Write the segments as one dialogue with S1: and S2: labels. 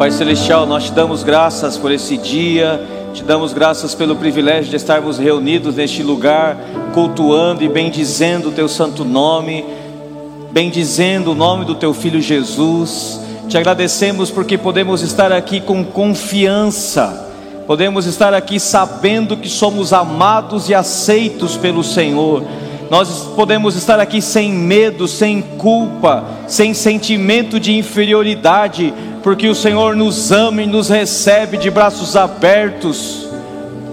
S1: Pai Celestial, nós te damos graças por esse dia, te damos graças pelo privilégio de estarmos reunidos neste lugar, cultuando e bendizendo o teu santo nome, bendizendo o nome do teu filho Jesus. Te agradecemos porque podemos estar aqui com confiança, podemos estar aqui sabendo que somos amados e aceitos pelo Senhor. Nós podemos estar aqui sem medo, sem culpa, sem sentimento de inferioridade, porque o Senhor nos ama e nos recebe de braços abertos.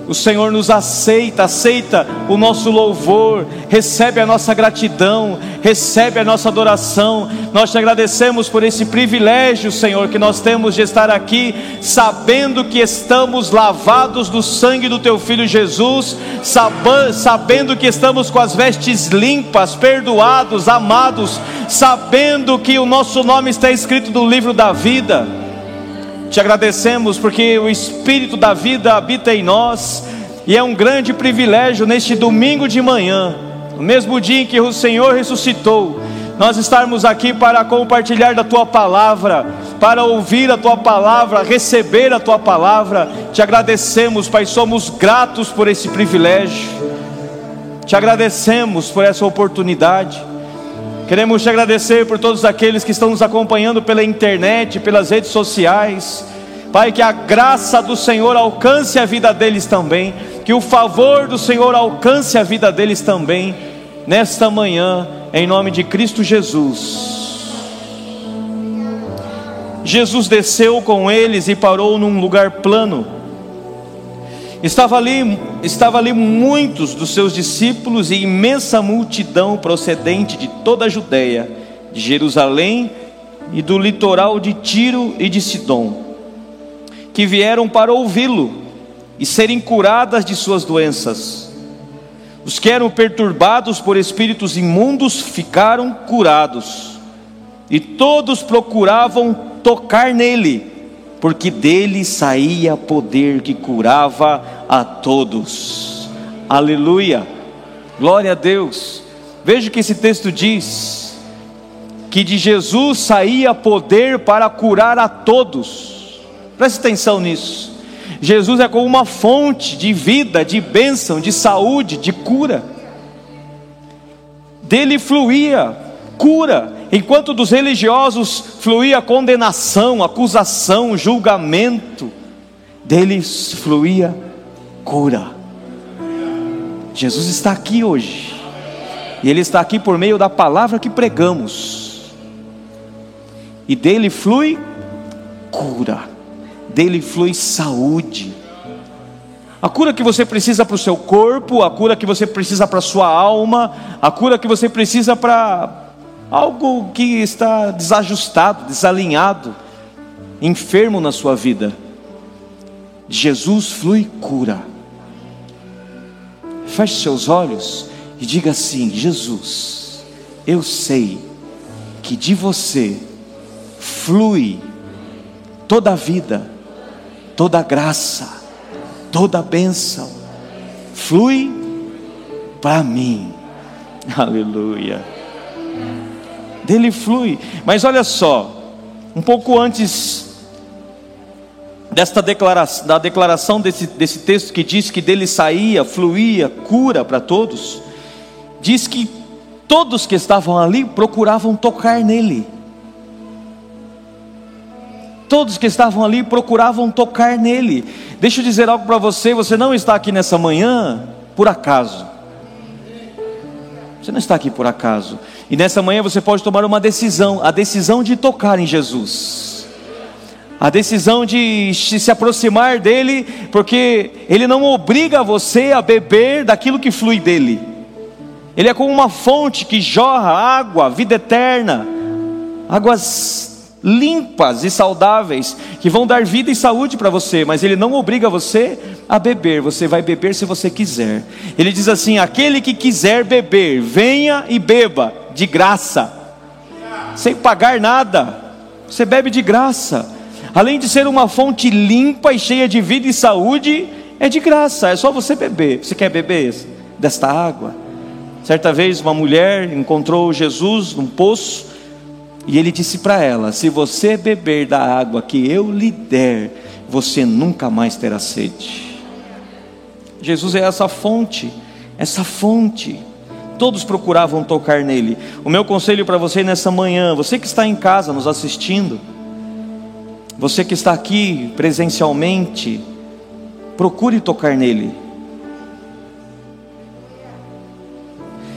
S1: O Senhor nos aceita, aceita o nosso louvor, recebe a nossa gratidão, recebe a nossa adoração. Nós te agradecemos por esse privilégio, Senhor, que nós temos de estar aqui, sabendo que estamos lavados do sangue do Teu Filho Jesus, sabendo que estamos com as vestes limpas, perdoados, amados, sabendo que o nosso nome está escrito no livro da vida. Te agradecemos porque o Espírito da vida habita em nós e é um grande privilégio neste domingo de manhã, no mesmo dia em que o Senhor ressuscitou, nós estarmos aqui para compartilhar da tua palavra, para ouvir a tua palavra, receber a tua palavra. Te agradecemos, Pai, somos gratos por esse privilégio. Te agradecemos por essa oportunidade. Queremos te agradecer por todos aqueles que estão nos acompanhando pela internet, pelas redes sociais. Pai, que a graça do Senhor alcance a vida deles também, que o favor do Senhor alcance a vida deles também, nesta manhã, em nome de Cristo Jesus. Jesus desceu com eles e parou num lugar plano Estava ali, estava ali muitos dos seus discípulos e imensa multidão procedente de toda a Judéia, de Jerusalém e do litoral de Tiro e de Sidom, que vieram para ouvi-lo e serem curadas de suas doenças. Os que eram perturbados por espíritos imundos ficaram curados, e todos procuravam tocar nele porque dele saía poder que curava a todos. Aleluia, glória a Deus. Veja que esse texto diz que de Jesus saía poder para curar a todos. Preste atenção nisso. Jesus é como uma fonte de vida, de bênção, de saúde, de cura. Dele fluía cura, enquanto dos religiosos fluía condenação, acusação, julgamento, deles fluía cura. Jesus está aqui hoje, e Ele está aqui por meio da palavra que pregamos, e dele flui cura, dele flui saúde. A cura que você precisa para o seu corpo, a cura que você precisa para a sua alma, a cura que você precisa para algo que está desajustado, desalinhado, enfermo na sua vida. Jesus flui cura. Feche seus olhos e diga assim: Jesus, eu sei que de você flui toda a vida, toda a graça, toda a bênção, flui para mim. Aleluia dele flui. Mas olha só, um pouco antes desta declaração, da declaração desse, desse texto que diz que dele saía, fluía, cura para todos, diz que todos que estavam ali procuravam tocar nele. Todos que estavam ali procuravam tocar nele. Deixa eu dizer algo para você: você não está aqui nessa manhã por acaso. Você não está aqui por acaso. E nessa manhã você pode tomar uma decisão, a decisão de tocar em Jesus. A decisão de se aproximar dele, porque ele não obriga você a beber daquilo que flui dele. Ele é como uma fonte que jorra água, vida eterna, águas limpas e saudáveis, que vão dar vida e saúde para você, mas ele não obriga você a beber, você vai beber se você quiser. Ele diz assim: aquele que quiser beber, venha e beba de graça, sem pagar nada. Você bebe de graça. Além de ser uma fonte limpa e cheia de vida e saúde, é de graça, é só você beber. Você quer beber desta água? Certa vez uma mulher encontrou Jesus num poço E ele disse para ela: Se você beber da água que eu lhe der, você nunca mais terá sede. Jesus é essa fonte, essa fonte. Todos procuravam tocar nele. O meu conselho para você nessa manhã, você que está em casa nos assistindo, você que está aqui presencialmente, procure tocar nele.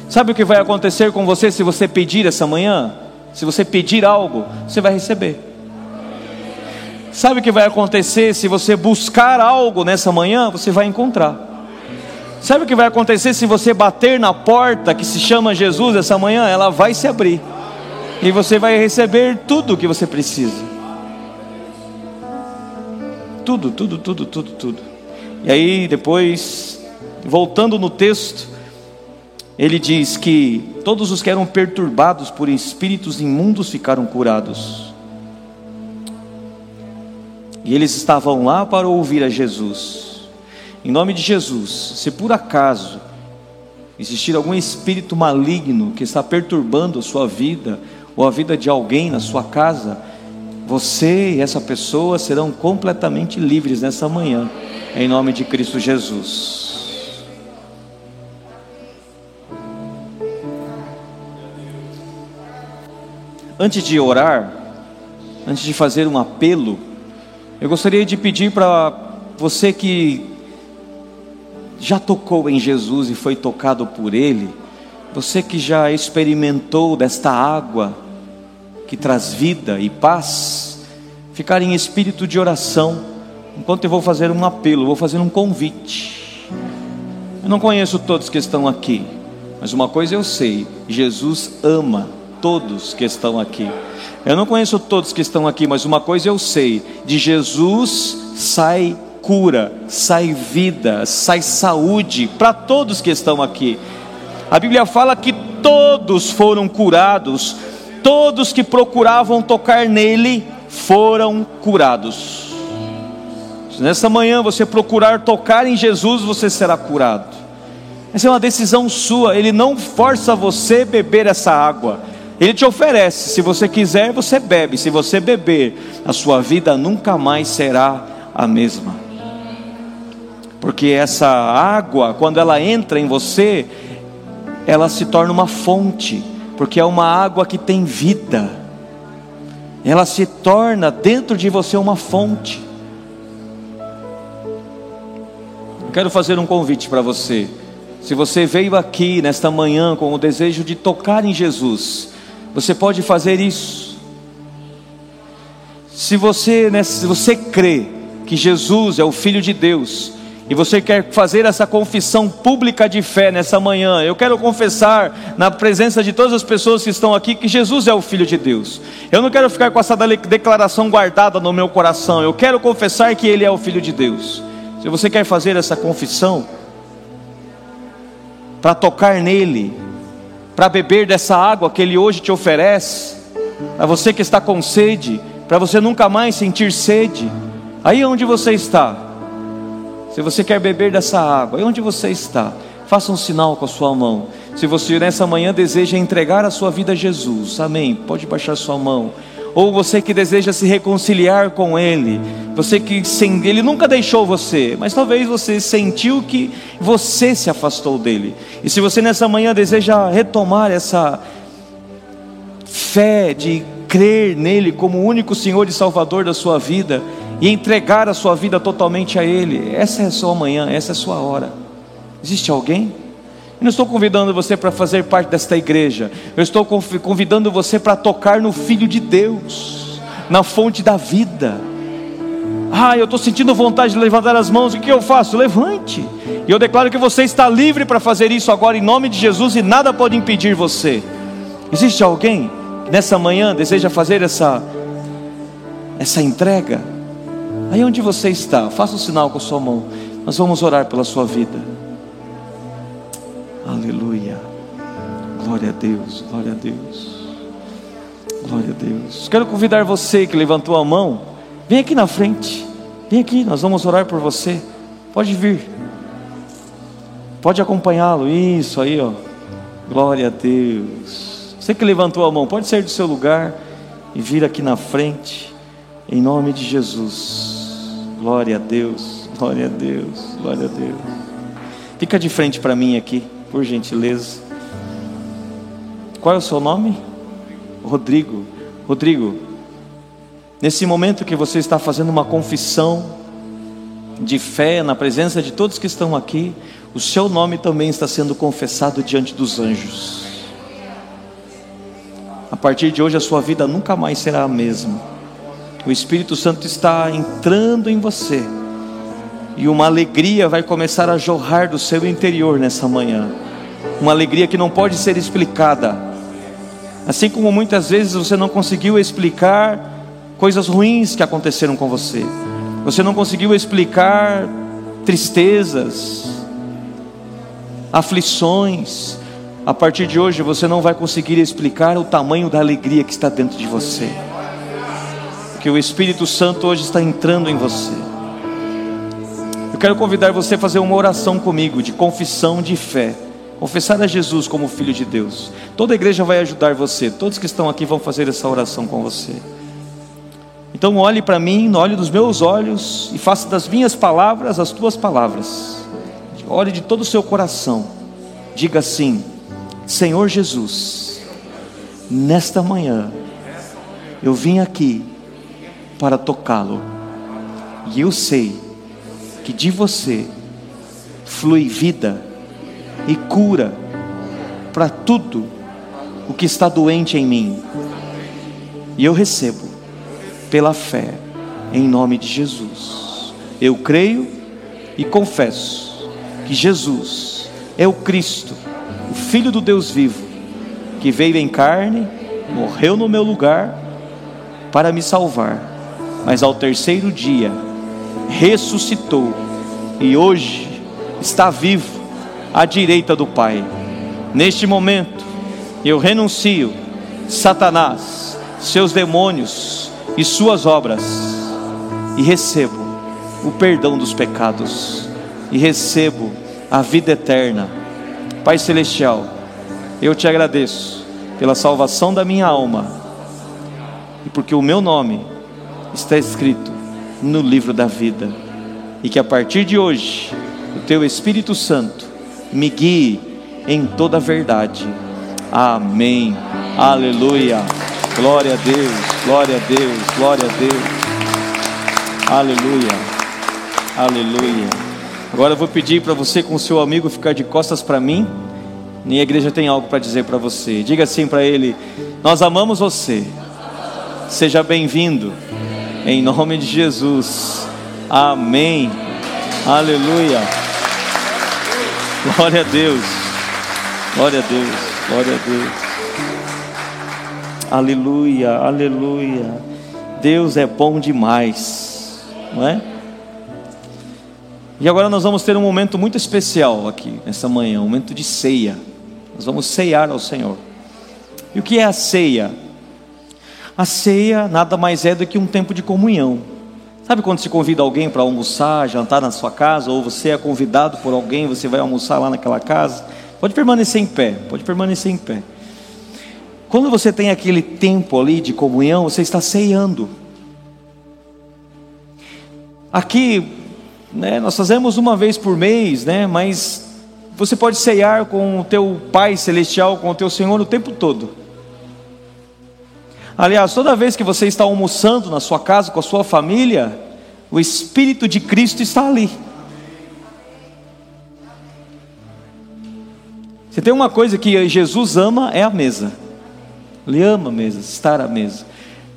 S1: Sabe o que vai acontecer com você se você pedir essa manhã? Se você pedir algo, você vai receber. Sabe o que vai acontecer se você buscar algo nessa manhã? Você vai encontrar. Sabe o que vai acontecer se você bater na porta que se chama Jesus essa manhã? Ela vai se abrir. E você vai receber tudo o que você precisa. Tudo, tudo, tudo, tudo, tudo. E aí, depois, voltando no texto, ele diz que todos os que eram perturbados por espíritos imundos ficaram curados. E eles estavam lá para ouvir a Jesus. Em nome de Jesus, se por acaso existir algum espírito maligno que está perturbando a sua vida ou a vida de alguém na sua casa, você e essa pessoa serão completamente livres nessa manhã, em nome de Cristo Jesus. Antes de orar, antes de fazer um apelo, eu gostaria de pedir para você que já tocou em Jesus e foi tocado por Ele, você que já experimentou desta água que traz vida e paz, ficar em espírito de oração, enquanto eu vou fazer um apelo, vou fazer um convite. Eu não conheço todos que estão aqui, mas uma coisa eu sei: Jesus ama todos que estão aqui. Eu não conheço todos que estão aqui, mas uma coisa eu sei: de Jesus sai cura, sai vida, sai saúde para todos que estão aqui. A Bíblia fala que todos foram curados, todos que procuravam tocar nele foram curados. Se nessa manhã você procurar tocar em Jesus, você será curado. Essa é uma decisão sua, ele não força você a beber essa água. Ele te oferece, se você quiser, você bebe. Se você beber, a sua vida nunca mais será a mesma. Porque essa água, quando ela entra em você, ela se torna uma fonte, porque é uma água que tem vida. Ela se torna dentro de você uma fonte. Eu quero fazer um convite para você. Se você veio aqui nesta manhã com o desejo de tocar em Jesus, você pode fazer isso. Se você, né, se você crê que Jesus é o Filho de Deus, e você quer fazer essa confissão pública de fé nessa manhã, eu quero confessar na presença de todas as pessoas que estão aqui que Jesus é o Filho de Deus. Eu não quero ficar com essa declaração guardada no meu coração, eu quero confessar que Ele é o Filho de Deus. Se você quer fazer essa confissão, para tocar nele, para beber dessa água que Ele hoje te oferece, para você que está com sede, para você nunca mais sentir sede, aí onde você está, se você quer beber dessa água, aí onde você está, faça um sinal com a sua mão. Se você nessa manhã deseja entregar a sua vida a Jesus, amém. Pode baixar sua mão ou você que deseja se reconciliar com Ele, você que sem, Ele nunca deixou você, mas talvez você sentiu que você se afastou dele. E se você nessa manhã deseja retomar essa fé de crer nele como o único Senhor e Salvador da sua vida e entregar a sua vida totalmente a Ele, essa é a sua manhã, essa é a sua hora. Existe alguém? Eu não estou convidando você para fazer parte desta igreja. Eu estou convidando você para tocar no Filho de Deus, na fonte da vida. Ah, eu estou sentindo vontade de levantar as mãos. O que eu faço? Levante. E eu declaro que você está livre para fazer isso agora em nome de Jesus e nada pode impedir você. Existe alguém que nessa manhã deseja fazer essa essa entrega? Aí onde você está, faça um sinal com a sua mão. Nós vamos orar pela sua vida. Aleluia. Glória a Deus, glória a Deus. Glória a Deus. Quero convidar você que levantou a mão, vem aqui na frente. Vem aqui, nós vamos orar por você. Pode vir. Pode acompanhá-lo. Isso aí, ó. Glória a Deus. Você que levantou a mão, pode sair do seu lugar. e vir aqui na frente, em nome de Jesus. Glória a Deus, glória a Deus, glória a Deus. Fica de frente para mim aqui, por gentileza. Qual é o seu nome? Rodrigo. Rodrigo, nesse momento que você está fazendo uma confissão de fé na presença de todos que estão aqui, o seu nome também está sendo confessado diante dos anjos. A partir de hoje a sua vida nunca mais será a mesma. O Espírito Santo está entrando em você. E uma alegria vai começar a jorrar do seu interior nessa manhã. Uma alegria que não pode ser explicada. Assim como muitas vezes você não conseguiu explicar coisas ruins que aconteceram com você. Você não conseguiu explicar tristezas, aflições, a partir de hoje você não vai conseguir explicar o tamanho da alegria que está dentro de você. Porque o Espírito Santo hoje está entrando em você. Quero convidar você a fazer uma oração comigo de confissão de fé. Confessar a Jesus como Filho de Deus. Toda a igreja vai ajudar você. Todos que estão aqui vão fazer essa oração com você. Então olhe para mim, olhe dos meus olhos e faça das minhas palavras as tuas palavras. Ore de todo o seu coração. Diga assim: Senhor Jesus, nesta manhã eu vim aqui para tocá-lo. E eu sei que de você flui vida e cura para tudo o que está doente em mim. E eu recebo pela fé em nome de Jesus. Eu creio e confesso que Jesus é o Cristo, o Filho do Deus vivo, que veio em carne, morreu no meu lugar para me salvar, mas ao terceiro dia ressuscitou e hoje está vivo à direita do Pai. Neste momento, eu renuncio Satanás, seus demônios e suas obras e recebo o perdão dos pecados e recebo a vida eterna. Pai Celestial, eu te agradeço pela salvação da minha alma e porque o meu nome está escrito no livro da vida e que a partir de hoje o teu Espírito Santo me guie em toda a verdade. Amém. Aleluia. Glória a Deus. Glória a Deus. Glória a Deus. Aleluia. Aleluia. Agora eu vou pedir para você com o seu amigo ficar de costas para mim. E a igreja tem algo para dizer para você. Diga assim para ele: Nós amamos você. Seja bem-vindo. Em nome de Jesus. Amém. Aleluia. Glória a Deus. Glória a Deus. Glória a Deus. Aleluia. Aleluia. Deus é bom demais. Não é? E agora nós vamos ter um momento muito especial aqui nessa manhã, um momento de ceia. Nós vamos ceiar ao Senhor. E o que é a ceia? A ceia nada mais é do que um tempo de comunhão. Sabe quando se convida alguém para almoçar, jantar na sua casa, ou você é convidado por alguém, você vai almoçar lá naquela casa? Pode permanecer em pé, pode permanecer em pé. Quando você tem aquele tempo ali de comunhão, você está ceando. Aqui né? Nós fazemos uma vez por mês, né? Mas você pode ceiar com o teu Pai celestial, com o teu Senhor o tempo todo. Aliás, toda vez que você está almoçando na sua casa com a sua família, o Espírito de Cristo está ali. Se tem uma coisa que Jesus ama é a mesa. Ele ama a mesa, estar à mesa.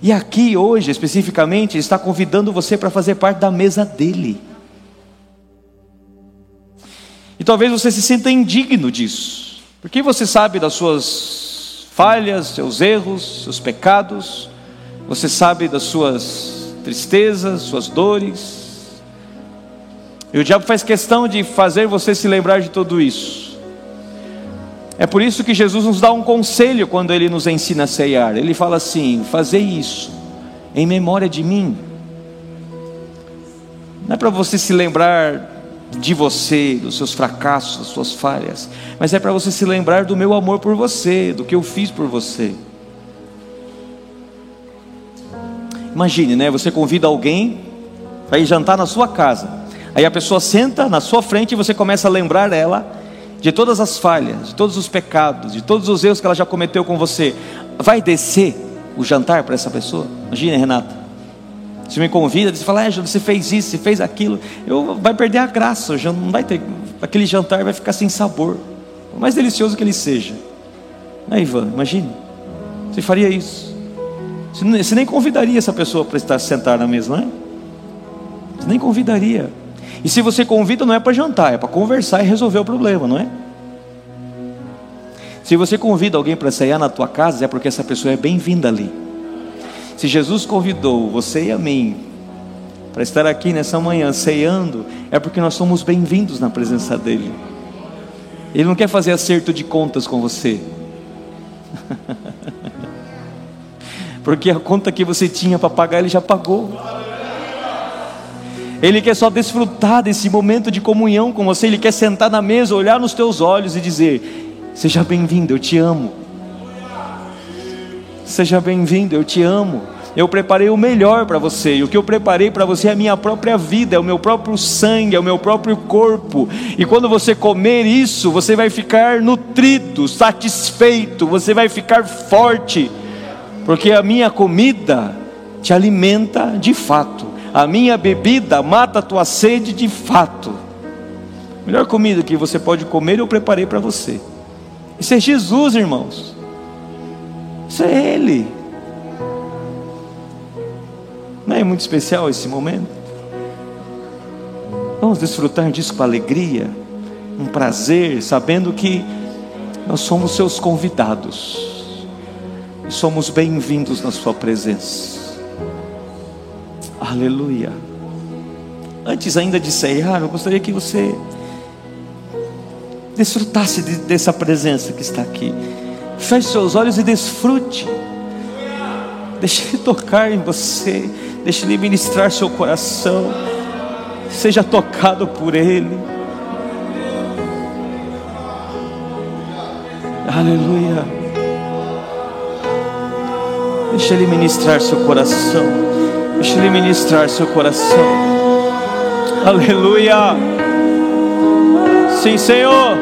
S1: E aqui hoje, especificamente, está convidando você para fazer parte da mesa dele. E talvez você se sinta indigno disso, porque você sabe das suas falhas, seus erros, seus pecados, você sabe das suas tristezas, suas dores. E o diabo faz questão de fazer você se lembrar de tudo isso. É por isso que Jesus nos dá um conselho quando ele nos ensina a ceiar. Ele fala assim: fazer isso em memória de mim. Não é para você se lembrar de você, dos seus fracassos, das suas falhas, mas é para você se lembrar do meu amor por você, do que eu fiz por você. Imagine, né? Você convida alguém para ir jantar na sua casa. Aí a pessoa senta na sua frente e você começa a lembrar ela de todas as falhas, de todos os pecados, de todos os erros que ela já cometeu com você. Vai descer o jantar para essa pessoa? Imagine, Renata. Você me convida, você fala, é, você fez isso, você fez aquilo. Eu vai perder a graça, já não vai ter, aquele jantar vai ficar sem sabor. Por mais delicioso que ele seja. Aí, Ivan, imagine. Você faria isso. Você nem convidaria essa pessoa para estar sentada na mesa, não é? Você nem convidaria. E se você convida, não é para jantar, é para conversar e resolver o problema, não é? Se você convida alguém para sair na tua casa, é porque essa pessoa é bem-vinda ali. Se Jesus convidou você e a mim para estar aqui nessa manhã ceando, é porque nós somos bem-vindos na presença dEle. Ele não quer fazer acerto de contas com você. Porque a conta que você tinha para pagar, ele já pagou. Ele quer só desfrutar desse momento de comunhão com você. Ele quer sentar na mesa, olhar nos teus olhos e dizer: Seja bem-vindo, eu te amo. Seja bem-vindo, eu te amo. Eu preparei o melhor para você, e o que eu preparei para você é a minha própria vida, é o meu próprio sangue, é o meu próprio corpo. E quando você comer isso, você vai ficar nutrido, satisfeito, você vai ficar forte, porque a minha comida te alimenta de fato, a minha bebida mata a tua sede de fato. A melhor comida que você pode comer eu preparei para você. Isso é Jesus, irmãos. Isso é Ele. Não é muito especial esse momento? Vamos desfrutar disso com alegria, um prazer, sabendo que nós somos seus convidados, e somos bem-vindos na Sua presença. Aleluia. Antes ainda de ceiar, eu gostaria que você desfrutasse de, dessa presença que está aqui. Feche seus olhos e desfrute. Deixe Ele tocar em você. Deixe Ele ministrar seu coração. Seja tocado por Ele. Aleluia. Deixe Ele ministrar seu coração. Deixe Ele ministrar seu coração. Aleluia. Sim, Senhor.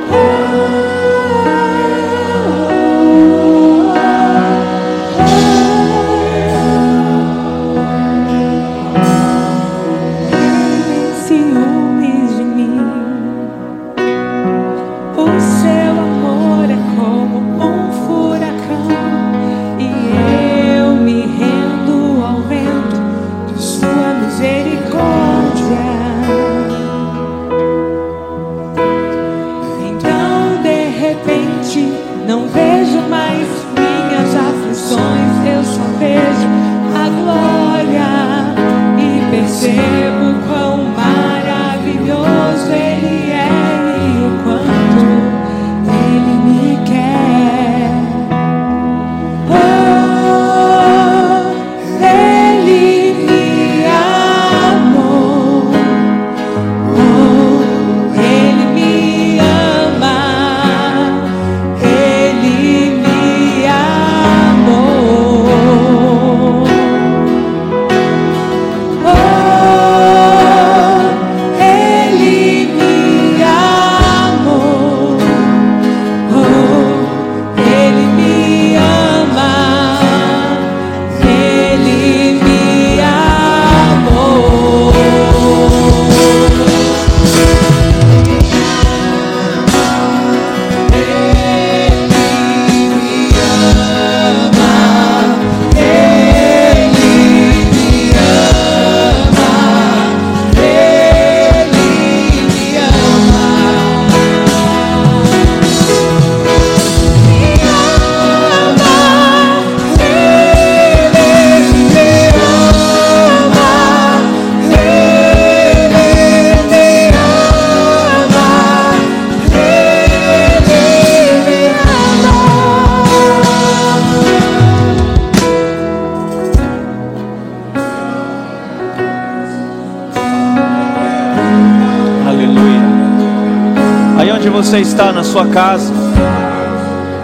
S1: Sua casa,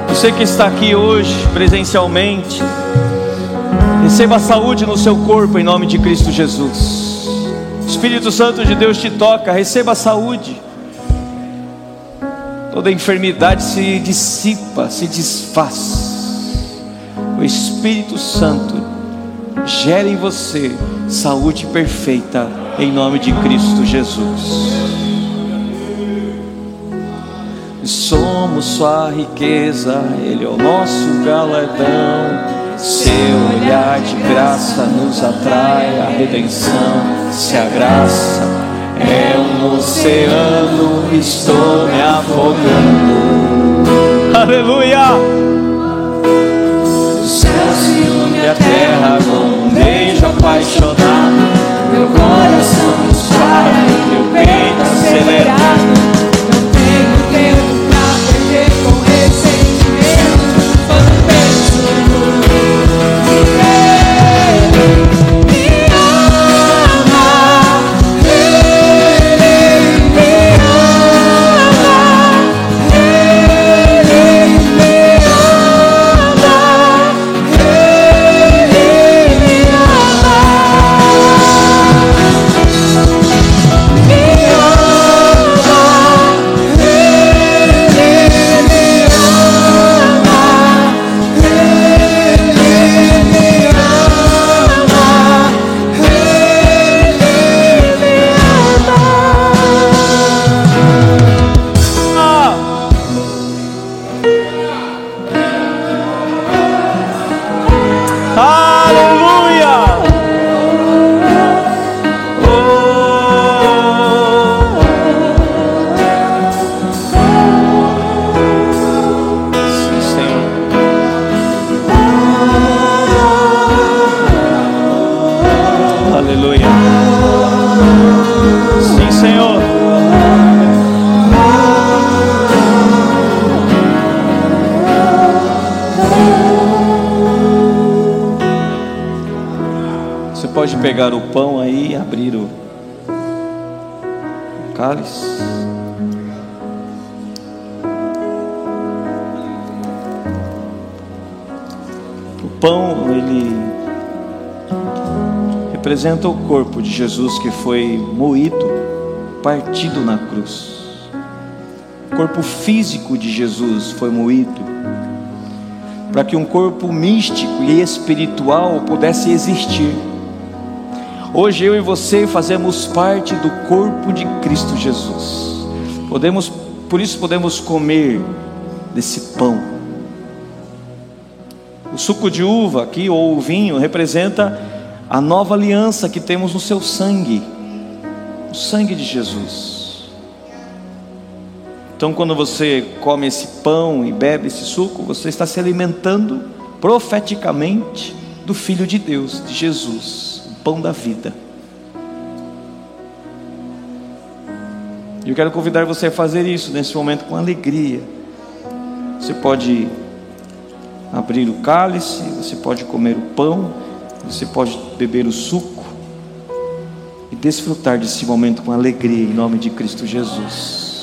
S1: você que está aqui hoje presencialmente, Receba saúde no seu corpo em nome de Cristo Jesus. Espírito Santo de Deus te toca, receba saúde. Toda enfermidade se dissipa, se desfaz. O Espírito Santo gera em você saúde perfeita em nome de Cristo Jesus. Somos sua riqueza, Ele é o nosso galardão. Seu olhar de graça nos atrai a redenção. Se a graça é um oceano, estou me afogando. Aleluia! O céu se une a terra com um beijo apaixonado. Meu coração dispara e meu peito acelerado. Pegar o pão aí e abrir o cálice. O pão, ele representa o corpo de Jesus que foi moído, partido na cruz. O corpo físico de Jesus foi moído para que um corpo místico e espiritual pudesse existir. Hoje eu e você fazemos parte do corpo de Cristo Jesus. Podemos, por isso podemos comer desse pão. O suco de uva aqui ou o vinho representa a nova aliança que temos no seu sangue, o sangue de Jesus. Então, quando você come esse pão e bebe esse suco, você está se alimentando profeticamente do Filho de Deus, de Jesus pão da vida. E eu quero convidar você a fazer isso nesse momento com alegria. Você pode abrir o cálice, você pode comer o pão, você pode beber o suco e desfrutar desse momento com alegria em nome de Cristo Jesus.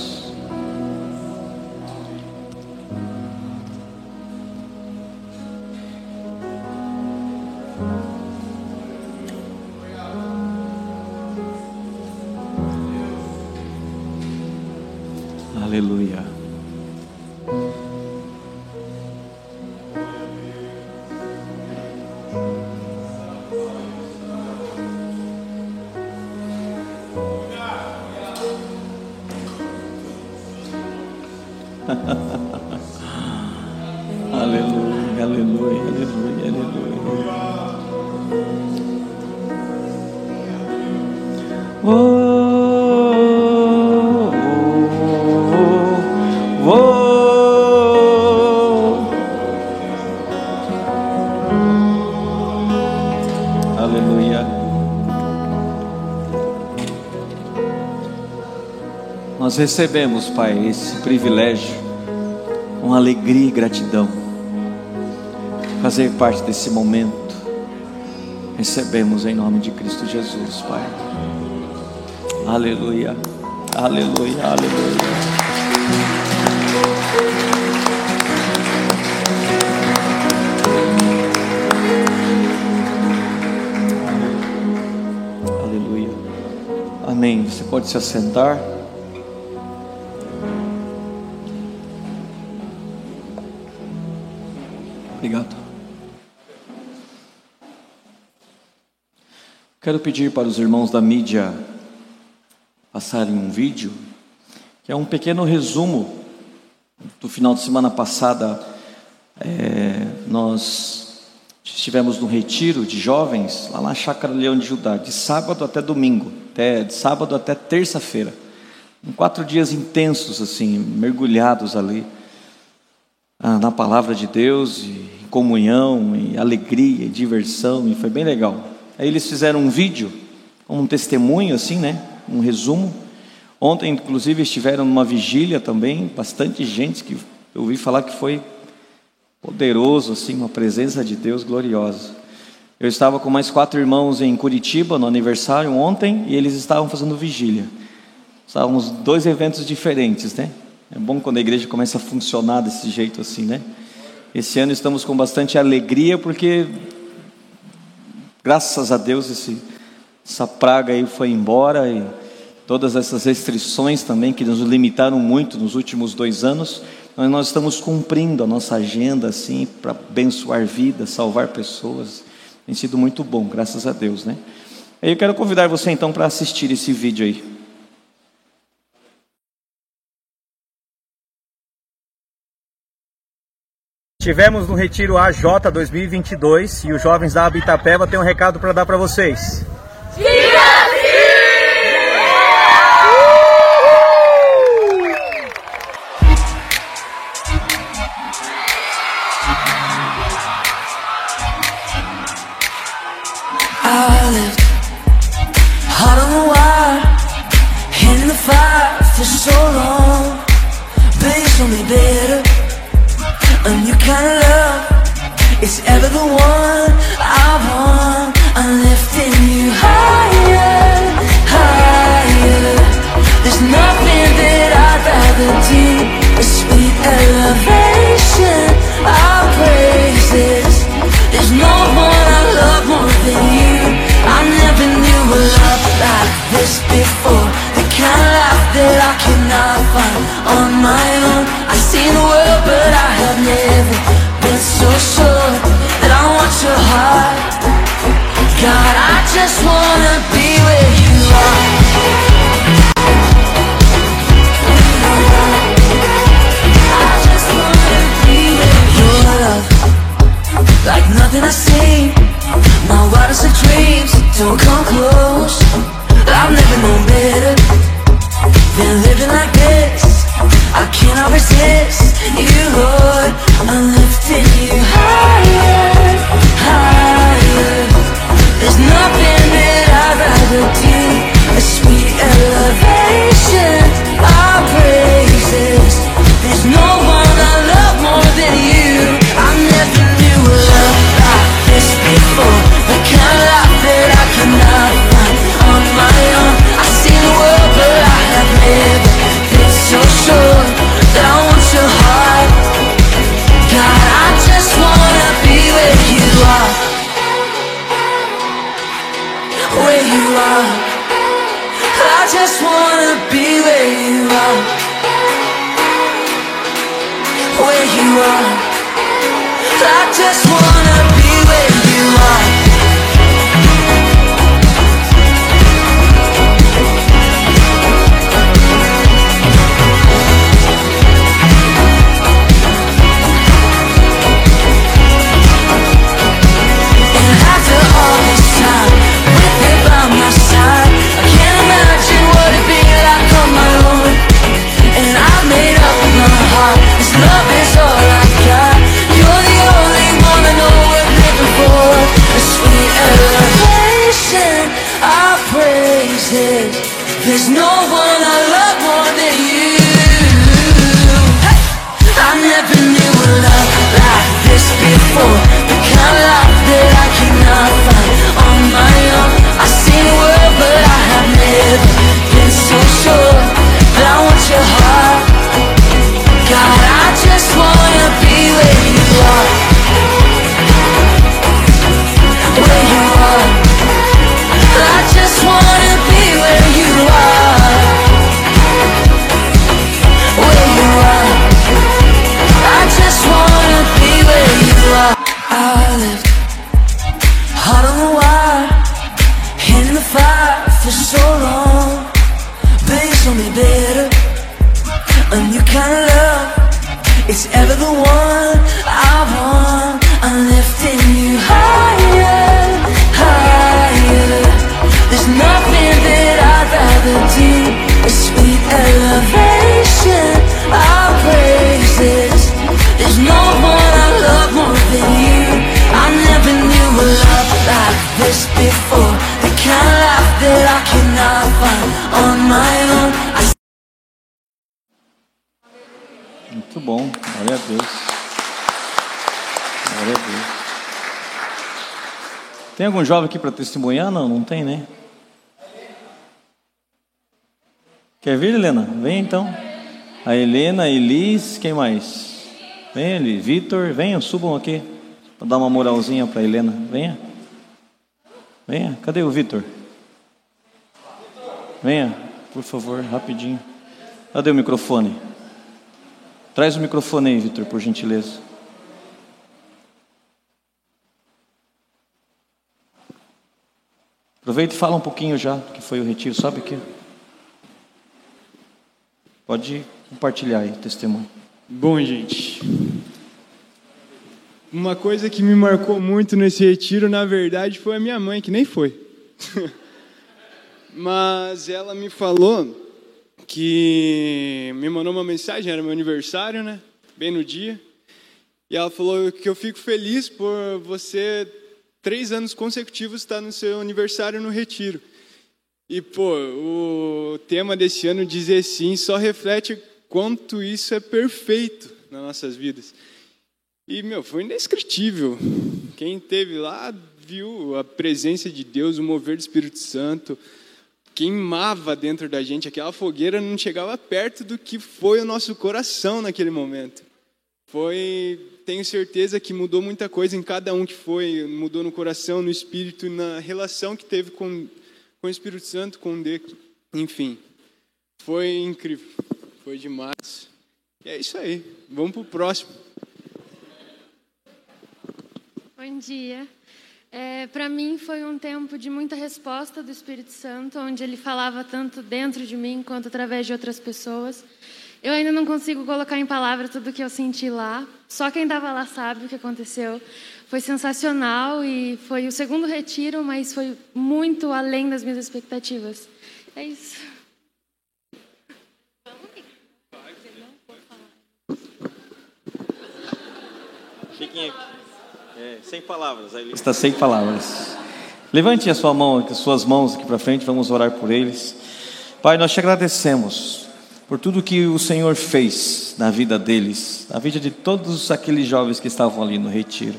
S1: Nós recebemos, Pai, esse privilégio, uma alegria e gratidão, fazer parte desse momento. Recebemos em nome de Cristo Jesus, Pai. Aleluia, aleluia, aleluia. Aleluia. Amém. Você pode se assentar. Quero pedir para os irmãos da mídia passarem um vídeo, que é um pequeno resumo do final de semana passada. É, nós estivemos no retiro de jovens lá na Chácara Leão de Judá, de sábado até domingo, até, de sábado até terça-feira. Em quatro dias intensos, assim, mergulhados ali ah, na palavra de Deus, e comunhão, e alegria, e diversão, e foi bem legal. Aí eles fizeram um vídeo, um testemunho, assim, né? Um resumo Ontem, inclusive, estiveram numa vigília também, bastante gente que eu ouvi falar que foi poderoso, assim, uma presença de Deus gloriosa. Eu estava com mais quatro irmãos em Curitiba no aniversário ontem e eles estavam fazendo vigília. Estávamos dois eventos diferentes, né? É bom quando a igreja começa a funcionar desse jeito assim, né? Esse ano estamos com bastante alegria porque, graças a Deus, esse, essa praga aí foi embora e todas essas restrições também que nos limitaram muito nos últimos dois anos, mas nós estamos cumprindo a nossa agenda assim para abençoar vidas, salvar pessoas. Tem sido muito bom, graças a Deus, né? Eu quero convidar você então para assistir esse vídeo aí.
S2: Tivemos no Retiro AJ 2022 e os jovens da Abitapeva têm um recado para dar para vocês.
S3: Don't come close. I've never known better. Been living like this. I cannot
S1: resist. You, Lord just wanna Algum jovem aqui para testemunhar? Não, não tem, né? Quer vir, Helena? Vem então. A Helena, a Elis, quem mais? Vem, Eli, Vitor, venham, subam aqui. Para dar uma moralzinha para Helena. Venha. Venha, cadê o Vitor? Venha, por favor, rapidinho. Cadê o microfone? Traz o microfone aí, Vitor, por gentileza. Aproveita e fala um pouquinho já que foi o retiro, sabe que? Pode compartilhar aí o testemunho.
S4: Bom, gente. Uma coisa que me marcou muito nesse retiro, na verdade, foi a minha mãe, que nem foi. Mas ela me falou que me mandou uma mensagem, era meu aniversário, né? Bem no dia. E ela falou que eu fico feliz por você, três anos consecutivos, estar no seu aniversário no retiro. E, pô, o tema desse ano, dizer sim, só reflete quanto isso é perfeito nas nossas vidas. E, meu, foi indescritível. Quem esteve lá viu a presença de Deus, o mover do Espírito Santo, queimava dentro da gente. Aquela fogueira não chegava perto do que foi o nosso coração naquele momento. Foi, tenho certeza que mudou muita coisa em cada um que foi, mudou no coração, no espírito, na relação que teve com, com o Espírito Santo, com Deus, enfim. Foi incrível, foi demais. E é isso aí, vamos pro próximo.
S5: Bom dia. É, Para mim foi um tempo de muita resposta do Espírito Santo, onde ele falava tanto dentro de mim quanto através de outras pessoas. Eu ainda não consigo colocar em palavras tudo o que eu senti lá. Só quem estava lá sabe o que aconteceu. Foi sensacional e foi o segundo retiro, mas foi muito além das minhas expectativas. É isso.
S1: Fiquem aqui. É, sem palavras. Aí está sem palavras. Levante a sua mão, as suas mãos aqui para frente, vamos orar por eles. Pai, nós te agradecemos por tudo que o Senhor fez na vida deles, na vida de todos aqueles jovens que estavam ali no retiro.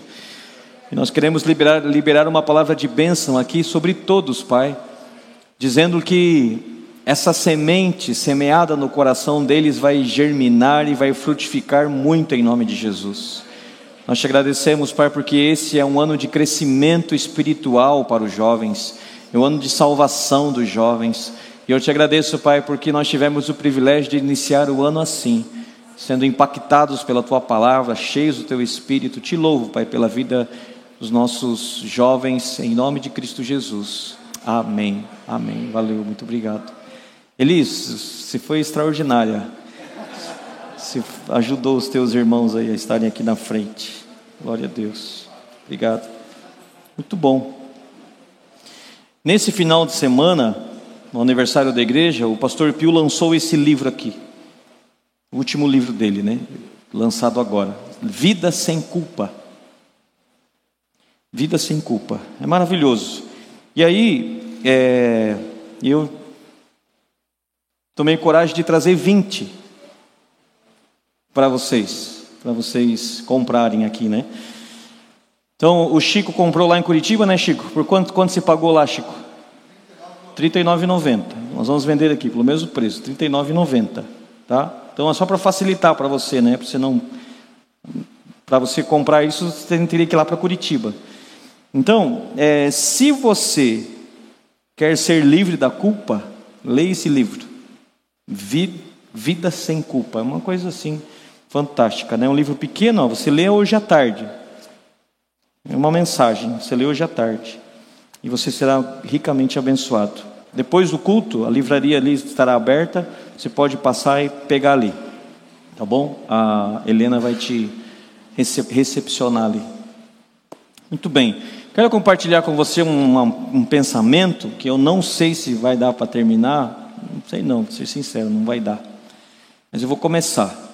S1: E nós queremos liberar, liberar uma palavra de bênção aqui sobre todos, Pai, dizendo que essa semente semeada no coração deles vai germinar e vai frutificar muito em nome de Jesus. Nós te agradecemos, Pai, porque esse é um ano de crescimento espiritual para os jovens, é um ano de salvação dos jovens. E eu te agradeço, Pai, porque nós tivemos o privilégio de iniciar o ano assim, sendo impactados pela tua palavra, cheios do teu espírito. Te louvo, Pai, pela vida dos nossos jovens, em nome de Cristo Jesus. Amém. Amém. Valeu, muito obrigado. Elis, você foi extraordinária. Você ajudou os teus irmãos aí a estarem aqui na frente. Glória a Deus. Obrigado. Muito bom. Nesse final de semana, no aniversário da igreja, o pastor Pio lançou esse livro aqui. O último livro dele, né? Lançado agora. Vida sem culpa. Vida sem culpa. É maravilhoso. E aí, é, eu tomei coragem de trazer 20 para vocês, para vocês comprarem aqui, né? Então, o Chico comprou lá em Curitiba, né, Chico? Por quanto, quanto você pagou lá, Chico? R$ 39,90. Nós vamos vender aqui pelo mesmo preço, R$ 39,90, tá? Então, é só para facilitar para você, né? Para você não para você comprar isso, você teria que ir lá para Curitiba. Então, é, se você quer ser livre da culpa, leia esse livro. Vida sem culpa. É uma coisa assim fantástica, né? Um livro pequeno, ó, você lê hoje à tarde. É uma mensagem, você lê hoje à tarde. E você será ricamente abençoado. Depois do culto, a livraria ali estará aberta, você pode passar e pegar ali. Tá bom? A Helena vai te recepcionar ali. Muito bem. Quero compartilhar com você um, um pensamento que eu não sei se vai dar para terminar. Não sei não, para ser sincero, não vai dar. Mas eu vou começar.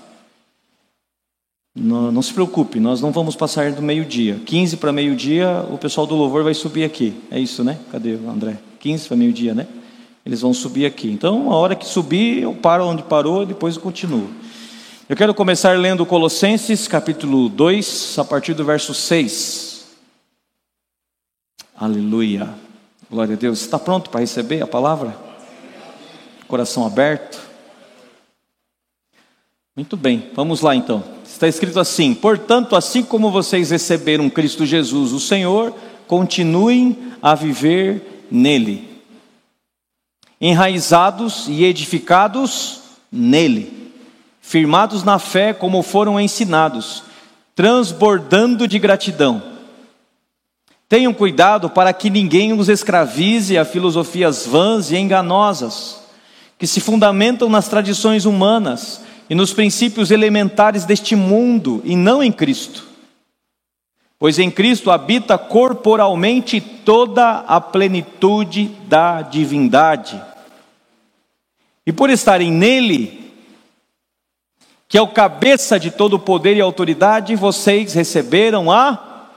S1: Não, não se preocupe, nós não vamos passar do meio-dia. 15 para meio-dia, o pessoal do louvor vai subir aqui. É isso, né? Cadê o André? 15 para meio-dia, né? Eles vão subir aqui. Então, a hora que subir, eu paro onde parou, depois eu continuo. Eu quero começar lendo Colossenses, capítulo 2, a partir do verso 6. Aleluia. Glória a Deus. Está pronto para receber a palavra? Coração aberto? Muito bem, vamos lá então. Está escrito assim: Portanto, assim como vocês receberam Cristo Jesus, o Senhor, continuem a viver nele, enraizados e edificados nele firmados na fé como foram ensinados, transbordando de gratidão. Tenham cuidado para que ninguém os escravize a filosofias vãs e enganosas, que se fundamentam nas tradições humanas e nos princípios elementares deste mundo e não em Cristo. Pois em Cristo habita corporalmente toda a plenitude da divindade. E por estarem nele, que é o cabeça de todo o poder e autoridade, vocês receberam a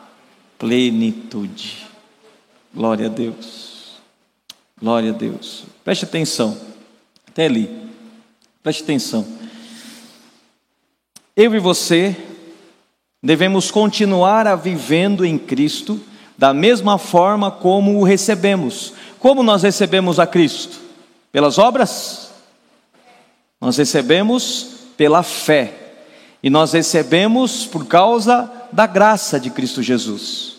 S1: plenitude. Glória a Deus. Glória a Deus. Preste atenção. Até ali. Preste atenção. Eu e você devemos continuar a vivendo em Cristo da mesma forma como o recebemos. Como nós recebemos a Cristo? Pelas obras? Nós recebemos pela fé. E nós recebemos por causa da graça de Cristo Jesus.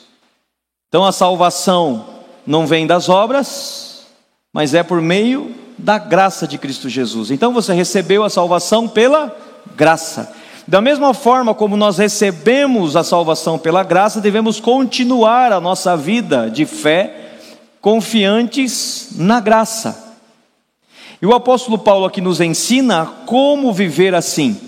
S1: Então a salvação não vem das obras, mas é por meio da graça de Cristo Jesus. Então você recebeu a salvação pela graça. Da mesma forma como nós recebemos a salvação pela graça, devemos continuar a nossa vida de fé confiantes na graça. E o apóstolo Paulo aqui nos ensina como viver assim.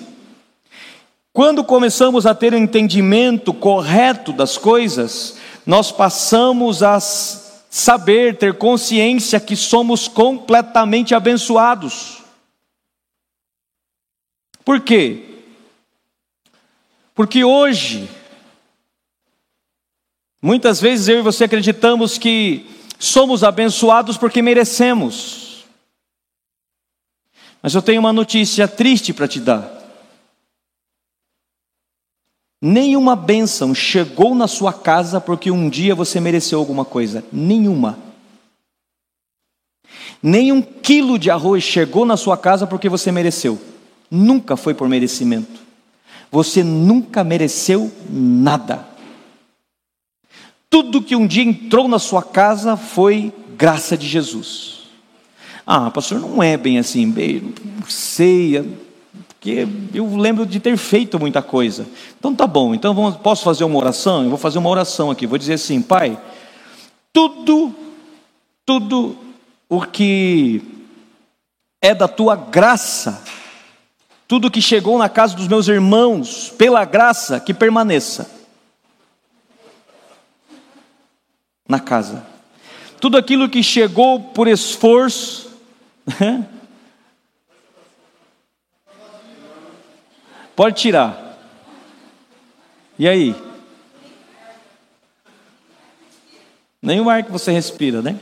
S1: Quando começamos a ter um entendimento correto das coisas, nós passamos a saber, ter consciência que somos completamente abençoados. Por quê? Porque hoje, muitas vezes eu e você acreditamos que somos abençoados porque merecemos. Mas eu tenho uma notícia triste para te dar. Nenhuma bênção chegou na sua casa porque um dia você mereceu alguma coisa. Nenhuma. Nenhum quilo de arroz chegou na sua casa porque você mereceu. Nunca foi por merecimento. Você nunca mereceu nada. Tudo que um dia entrou na sua casa foi graça de Jesus. Ah, pastor, não é bem assim, bem, não sei, é porque eu lembro de ter feito muita coisa. Então tá bom, então vamos, posso fazer uma oração? Eu vou fazer uma oração aqui, vou dizer assim, Pai, tudo, tudo o que é da tua graça, tudo que chegou na casa dos meus irmãos, pela graça, que permaneça na casa. Tudo aquilo que chegou por esforço, Pode tirar. E aí? Nem o ar que você respira, né?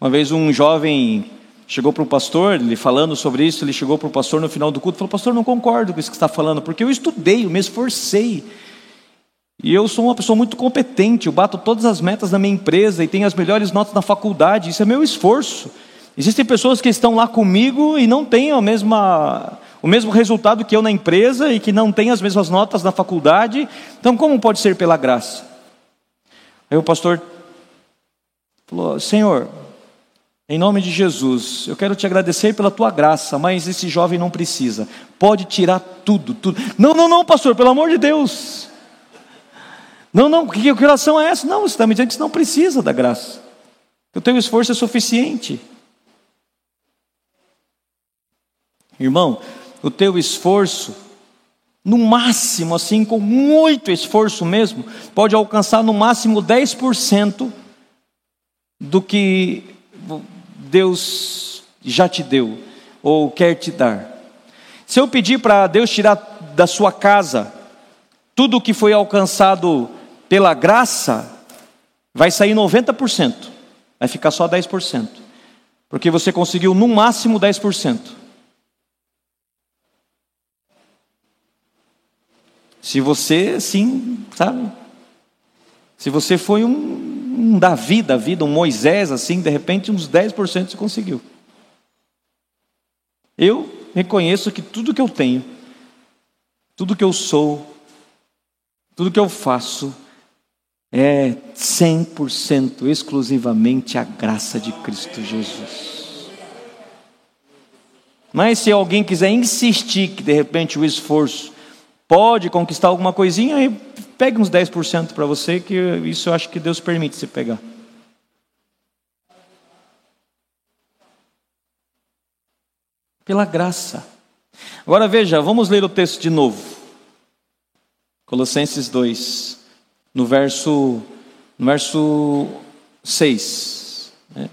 S1: Uma vez um jovem chegou para o pastor, ele falando sobre isso, ele chegou para o pastor no final do culto e falou: Pastor, não concordo com isso que está falando, porque eu estudei, eu me esforcei. E eu sou uma pessoa muito competente, eu bato todas as metas da minha empresa e tenho as melhores notas na faculdade, isso é meu esforço. Existem pessoas que estão lá comigo e não têm a mesma, o mesmo resultado que eu na empresa e que não têm as mesmas notas na faculdade, então como pode ser pela graça? Aí o pastor falou: Senhor, em nome de Jesus, eu quero te agradecer pela tua graça, mas esse jovem não precisa, pode tirar tudo, tudo. Não, não, não, pastor, pelo amor de Deus. Não, não, que, oração é essa? Não, você está me dizendo que você não precisa da graça. O teu esforço é suficiente. Irmão, o teu esforço, no máximo, assim, com muito esforço mesmo, pode alcançar no máximo 10% do que Deus já te deu ou quer te dar. Se eu pedir para Deus tirar da sua casa tudo o que foi alcançado pela graça, vai sair 90%, vai ficar só 10%, porque você conseguiu no máximo 10%. Se você, sim, sabe? Se você foi um, um Davi da vida, um Moisés, assim, de repente uns 10% você conseguiu. Eu reconheço que tudo que eu tenho, tudo que eu sou, tudo que eu faço, é 100% exclusivamente a graça de Cristo Jesus. Mas se alguém quiser insistir que de repente o esforço pode conquistar alguma coisinha, aí pegue uns 10% para você, que isso eu acho que Deus permite você pegar. Pela graça. Agora veja, vamos ler o texto de novo. Colossenses 2, no verso, no verso 6. Né?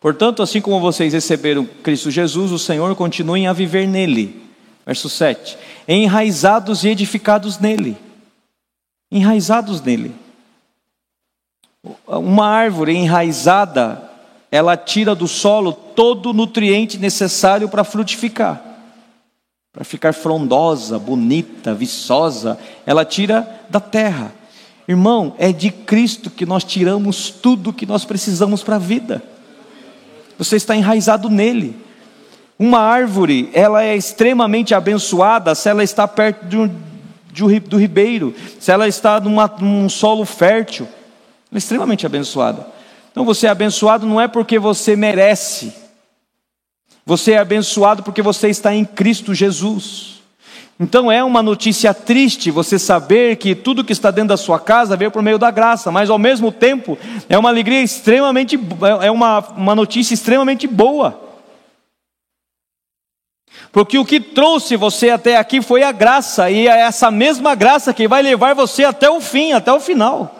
S1: Portanto, assim como vocês receberam Cristo Jesus, o Senhor, continuem a viver nele. Verso 7 enraizados e edificados nele. Enraizados nele. Uma árvore enraizada, ela tira do solo todo o nutriente necessário para frutificar, para ficar frondosa, bonita, viçosa, ela tira da terra. Irmão, é de Cristo que nós tiramos tudo que nós precisamos para a vida. Você está enraizado nele. Uma árvore, ela é extremamente abençoada se ela está perto de um, do ribeiro, se ela está numa, num solo fértil. Ela é extremamente abençoada. Então você é abençoado não é porque você merece, você é abençoado porque você está em Cristo Jesus. Então é uma notícia triste você saber que tudo que está dentro da sua casa veio por meio da graça, mas ao mesmo tempo é uma alegria extremamente, é uma, uma notícia extremamente boa. Porque o que trouxe você até aqui foi a graça, e é essa mesma graça que vai levar você até o fim, até o final.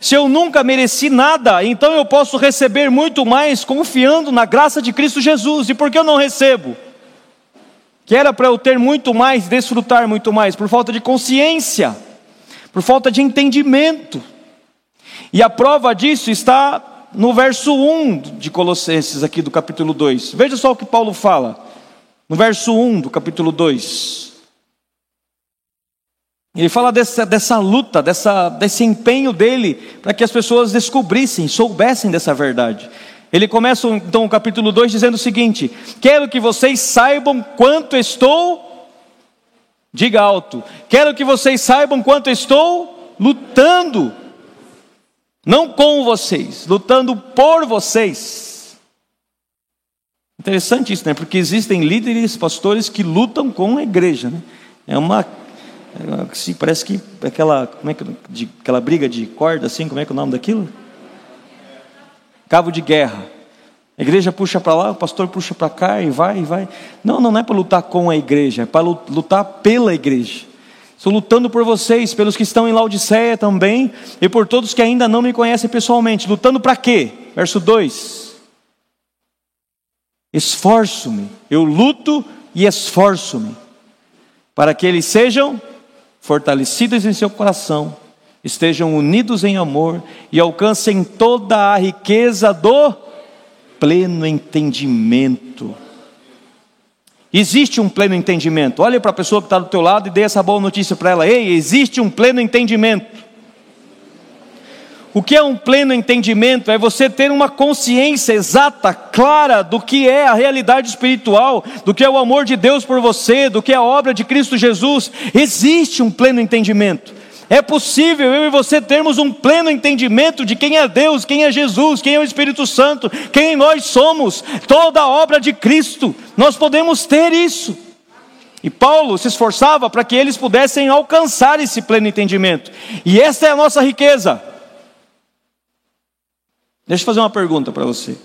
S1: Se eu nunca mereci nada, então eu posso receber muito mais confiando na graça de Cristo Jesus. E por que eu não recebo? Que era para eu ter muito mais, desfrutar muito mais, por falta de consciência, por falta de entendimento. E a prova disso está no verso 1 de Colossenses, aqui do capítulo 2. Veja só o que Paulo fala. No verso 1 do capítulo 2. Ele fala dessa, dessa luta, dessa, desse empenho dele, para que as pessoas descobrissem, soubessem dessa verdade. Ele começa então o capítulo 2 dizendo o seguinte: Quero que vocês saibam quanto estou, diga alto, quero que vocês saibam quanto estou lutando não com vocês, lutando por vocês. Interessante isso, né? Porque existem líderes, pastores que lutam com a igreja, né? É uma assim, parece que aquela, como é que de, aquela briga de corda assim, como é que é o nome daquilo? Cabo de guerra. A igreja puxa para lá, o pastor puxa para cá e vai e vai. Não, não é para lutar com a igreja, é para lutar pela igreja. Estou lutando por vocês, pelos que estão em Laodiceia também, e por todos que ainda não me conhecem pessoalmente. Lutando para quê? Verso 2: Esforço-me, eu luto e esforço-me, para que eles sejam fortalecidos em seu coração, estejam unidos em amor e alcancem toda a riqueza do pleno entendimento Existe um pleno entendimento. Olha para a pessoa que está do teu lado e dê essa boa notícia para ela. Ei, existe um pleno entendimento. O que é um pleno entendimento? É você ter uma consciência exata, clara do que é a realidade espiritual, do que é o amor de Deus por você, do que é a obra de Cristo Jesus. Existe um pleno entendimento. É possível eu e você termos um pleno entendimento de quem é Deus, quem é Jesus, quem é o Espírito Santo, quem nós somos, toda a obra de Cristo. Nós podemos ter isso. E Paulo se esforçava para que eles pudessem alcançar esse pleno entendimento. E essa é a nossa riqueza. Deixa eu fazer uma pergunta para você.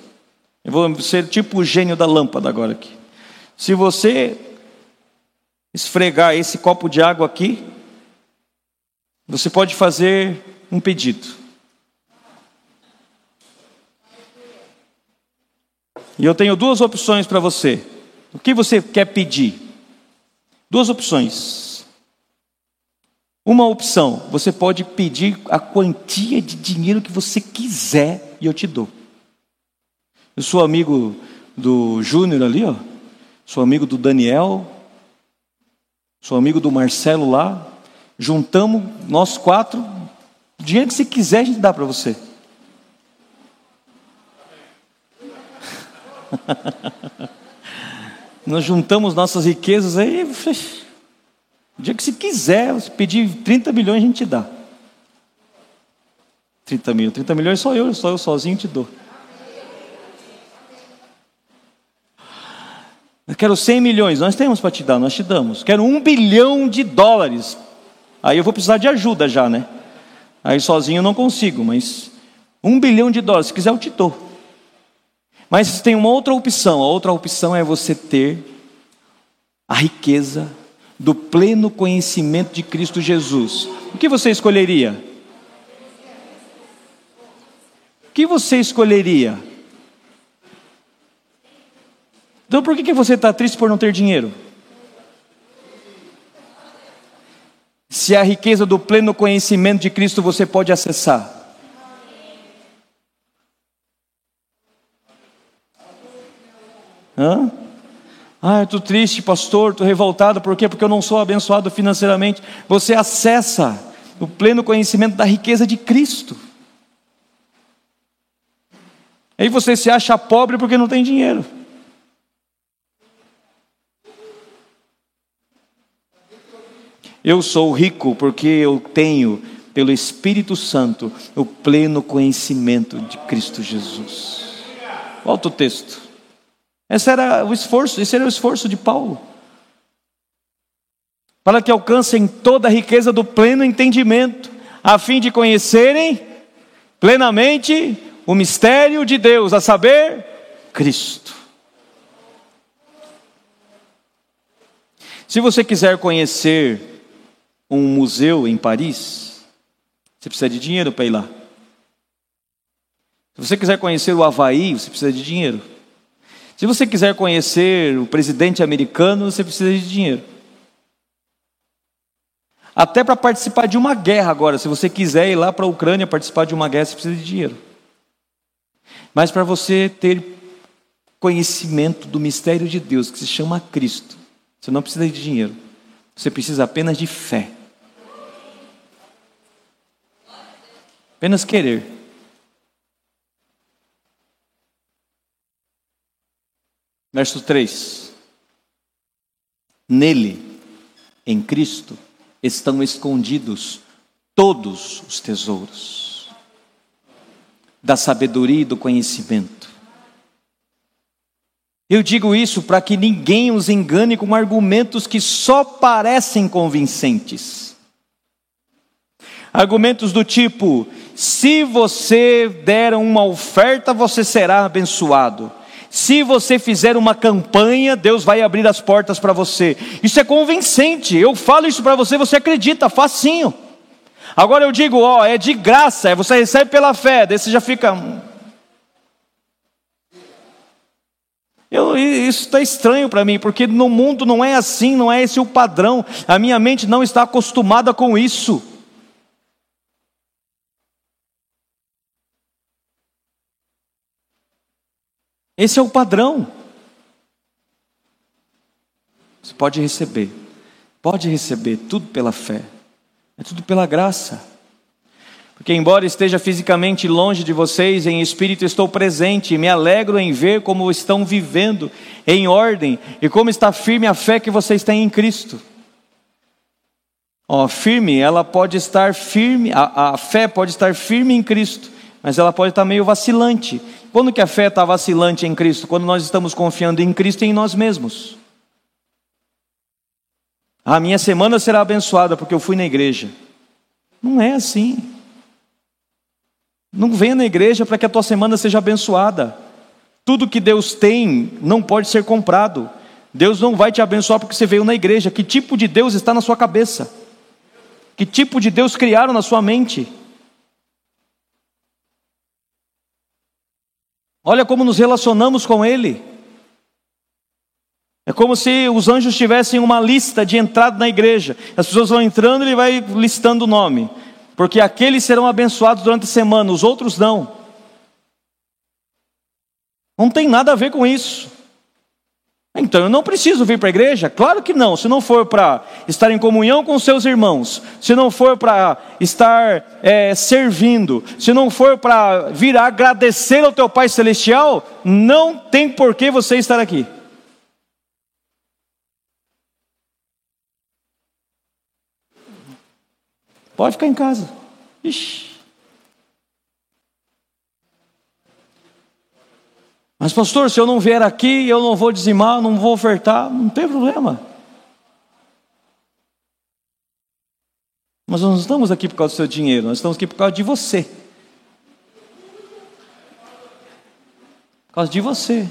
S1: Eu vou ser tipo o gênio da lâmpada agora aqui. Se você esfregar esse copo de água aqui, você pode fazer um pedido. E eu tenho duas opções para você. O que você quer pedir? Duas opções. Uma opção, você pode pedir a quantia de dinheiro que você quiser e eu te dou. Eu sou amigo do Júnior ali, ó. Sou amigo do Daniel. Sou amigo do Marcelo lá. Juntamos nós quatro. Dinheiro que você quiser, a gente dá para você. Nós juntamos nossas riquezas aí. O dia que se quiser, se pedir 30 milhões, a gente te dá. 30 mil. 30 milhões só eu, só eu sozinho te dou. Eu quero 100 milhões, nós temos para te dar, nós te damos. Quero um bilhão de dólares. Aí eu vou precisar de ajuda já, né? Aí sozinho eu não consigo, mas um bilhão de dólares, se quiser eu te dou. Mas tem uma outra opção, a outra opção é você ter a riqueza do pleno conhecimento de Cristo Jesus. O que você escolheria? O que você escolheria? Então por que você está triste por não ter dinheiro? Se a riqueza do pleno conhecimento de Cristo você pode acessar. Hã? Ah, estou triste, pastor, estou revoltado, por quê? Porque eu não sou abençoado financeiramente. Você acessa o pleno conhecimento da riqueza de Cristo. Aí você se acha pobre porque não tem dinheiro. Eu sou rico porque eu tenho, pelo Espírito Santo, o pleno conhecimento de Cristo Jesus. Volta o texto. Esse era o esforço, esse era o esforço de Paulo. Para que alcancem toda a riqueza do pleno entendimento, a fim de conhecerem plenamente o mistério de Deus, a saber, Cristo. Se você quiser conhecer um museu em Paris, você precisa de dinheiro para ir lá. Se você quiser conhecer o Havaí, você precisa de dinheiro. Se você quiser conhecer o presidente americano, você precisa de dinheiro. Até para participar de uma guerra agora, se você quiser ir lá para a Ucrânia participar de uma guerra, você precisa de dinheiro. Mas para você ter conhecimento do mistério de Deus, que se chama Cristo, você não precisa de dinheiro. Você precisa apenas de fé. Apenas querer. Verso 3: Nele, em Cristo, estão escondidos todos os tesouros da sabedoria e do conhecimento. Eu digo isso para que ninguém os engane com argumentos que só parecem convincentes. Argumentos do tipo: se você der uma oferta, você será abençoado. Se você fizer uma campanha, Deus vai abrir as portas para você. Isso é convincente. Eu falo isso para você, você acredita, facinho. Agora eu digo, ó, é de graça, é você recebe pela fé, daí você já fica. Hum. Eu, isso está estranho para mim, porque no mundo não é assim, não é esse o padrão. A minha mente não está acostumada com isso. Esse é o padrão. Você pode receber, pode receber tudo pela fé, é tudo pela graça. Porque, embora esteja fisicamente longe de vocês, em espírito estou presente e me alegro em ver como estão vivendo em ordem e como está firme a fé que vocês têm em Cristo. Ó, firme, ela pode estar firme, a, a fé pode estar firme em Cristo, mas ela pode estar meio vacilante. Quando que a fé está vacilante em Cristo? Quando nós estamos confiando em Cristo e em nós mesmos. A minha semana será abençoada porque eu fui na igreja. Não é assim. Não venha na igreja para que a tua semana seja abençoada. Tudo que Deus tem não pode ser comprado. Deus não vai te abençoar porque você veio na igreja. Que tipo de Deus está na sua cabeça? Que tipo de Deus criaram na sua mente? Olha como nos relacionamos com Ele. É como se os anjos tivessem uma lista de entrada na igreja. As pessoas vão entrando e ele vai listando o nome. Porque aqueles serão abençoados durante a semana, os outros não. Não tem nada a ver com isso. Então eu não preciso vir para a igreja? Claro que não. Se não for para estar em comunhão com seus irmãos, se não for para estar é, servindo, se não for para vir agradecer ao teu Pai Celestial, não tem por que você estar aqui. Pode ficar em casa. Ixi. Mas, pastor, se eu não vier aqui, eu não vou dizimar, não vou ofertar, não tem problema. Mas nós não estamos aqui por causa do seu dinheiro, nós estamos aqui por causa de você. Por causa de você.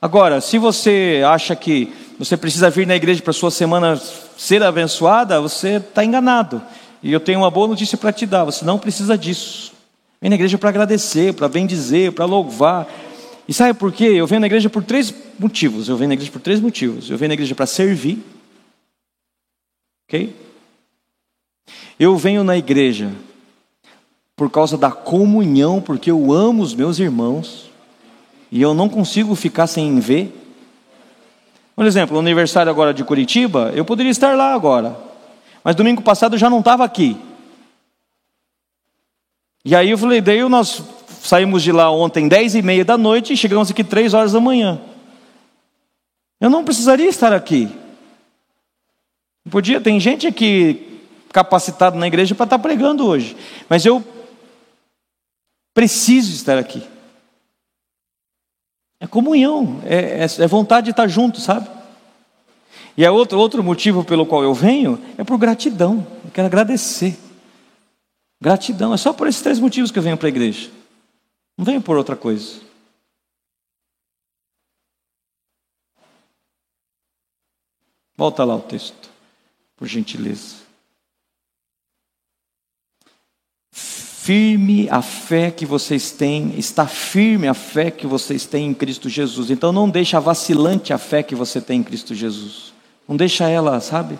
S1: Agora, se você acha que você precisa vir na igreja para sua semana ser abençoada, você está enganado. E eu tenho uma boa notícia para te dar: você não precisa disso. Vem na igreja para agradecer, para bendizer, para louvar. E sabe por quê? Eu venho na igreja por três motivos. Eu venho na igreja por três motivos. Eu venho na igreja para servir. Ok? Eu venho na igreja por causa da comunhão, porque eu amo os meus irmãos. E eu não consigo ficar sem ver. Por exemplo, o aniversário agora de Curitiba, eu poderia estar lá agora. Mas domingo passado eu já não estava aqui. E aí eu falei, daí nós saímos de lá ontem dez e meia da noite e chegamos aqui três horas da manhã. Eu não precisaria estar aqui. Podia, tem gente aqui capacitada na igreja para estar pregando hoje, mas eu preciso estar aqui. É comunhão, é, é, é vontade de estar junto, sabe? E é outro, outro motivo pelo qual eu venho é por gratidão. Eu quero agradecer. Gratidão, é só por esses três motivos que eu venho para a igreja. Não venho por outra coisa. Volta lá o texto, por gentileza. Firme a fé que vocês têm, está firme a fé que vocês têm em Cristo Jesus. Então não deixa vacilante a fé que você tem em Cristo Jesus. Não deixa ela, sabe?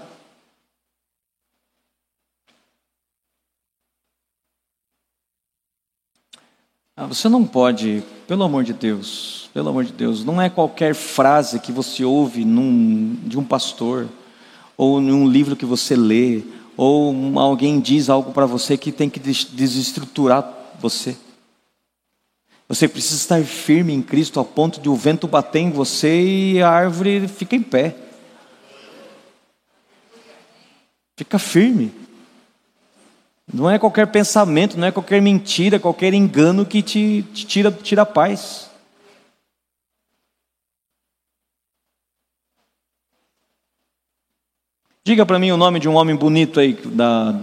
S1: Ah, você não pode, pelo amor de Deus, pelo amor de Deus, não é qualquer frase que você ouve num, de um pastor, ou num livro que você lê, ou alguém diz algo para você que tem que desestruturar você. Você precisa estar firme em Cristo a ponto de o vento bater em você e a árvore fica em pé. Fica firme. Não é qualquer pensamento, não é qualquer mentira, qualquer engano que te, te tira, tira a paz. Diga para mim o nome de um homem bonito aí da,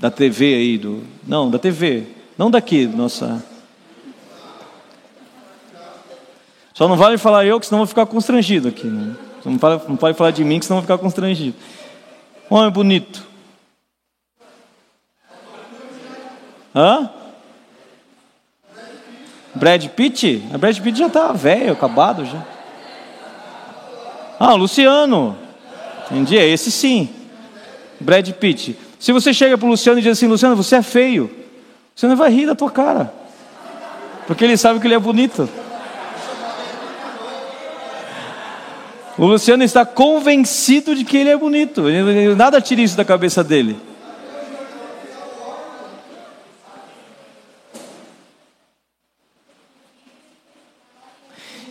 S1: da TV aí, do, não, da TV, não daqui, nossa. Só não vale falar eu, que senão vou ficar constrangido aqui. Né? Não, pode, não pode falar de mim, que senão vou ficar constrangido. Homem bonito. Hã? Brad Pitt? A Brad Pitt já tá velho, acabado já. Ah, Luciano. Entendi, é esse sim. Brad Pitt. Se você chega para o Luciano e diz assim, Luciano, você é feio. Você não vai rir da tua cara. Porque ele sabe que ele é bonito. O Luciano está convencido de que ele é bonito. Nada tira isso da cabeça dele.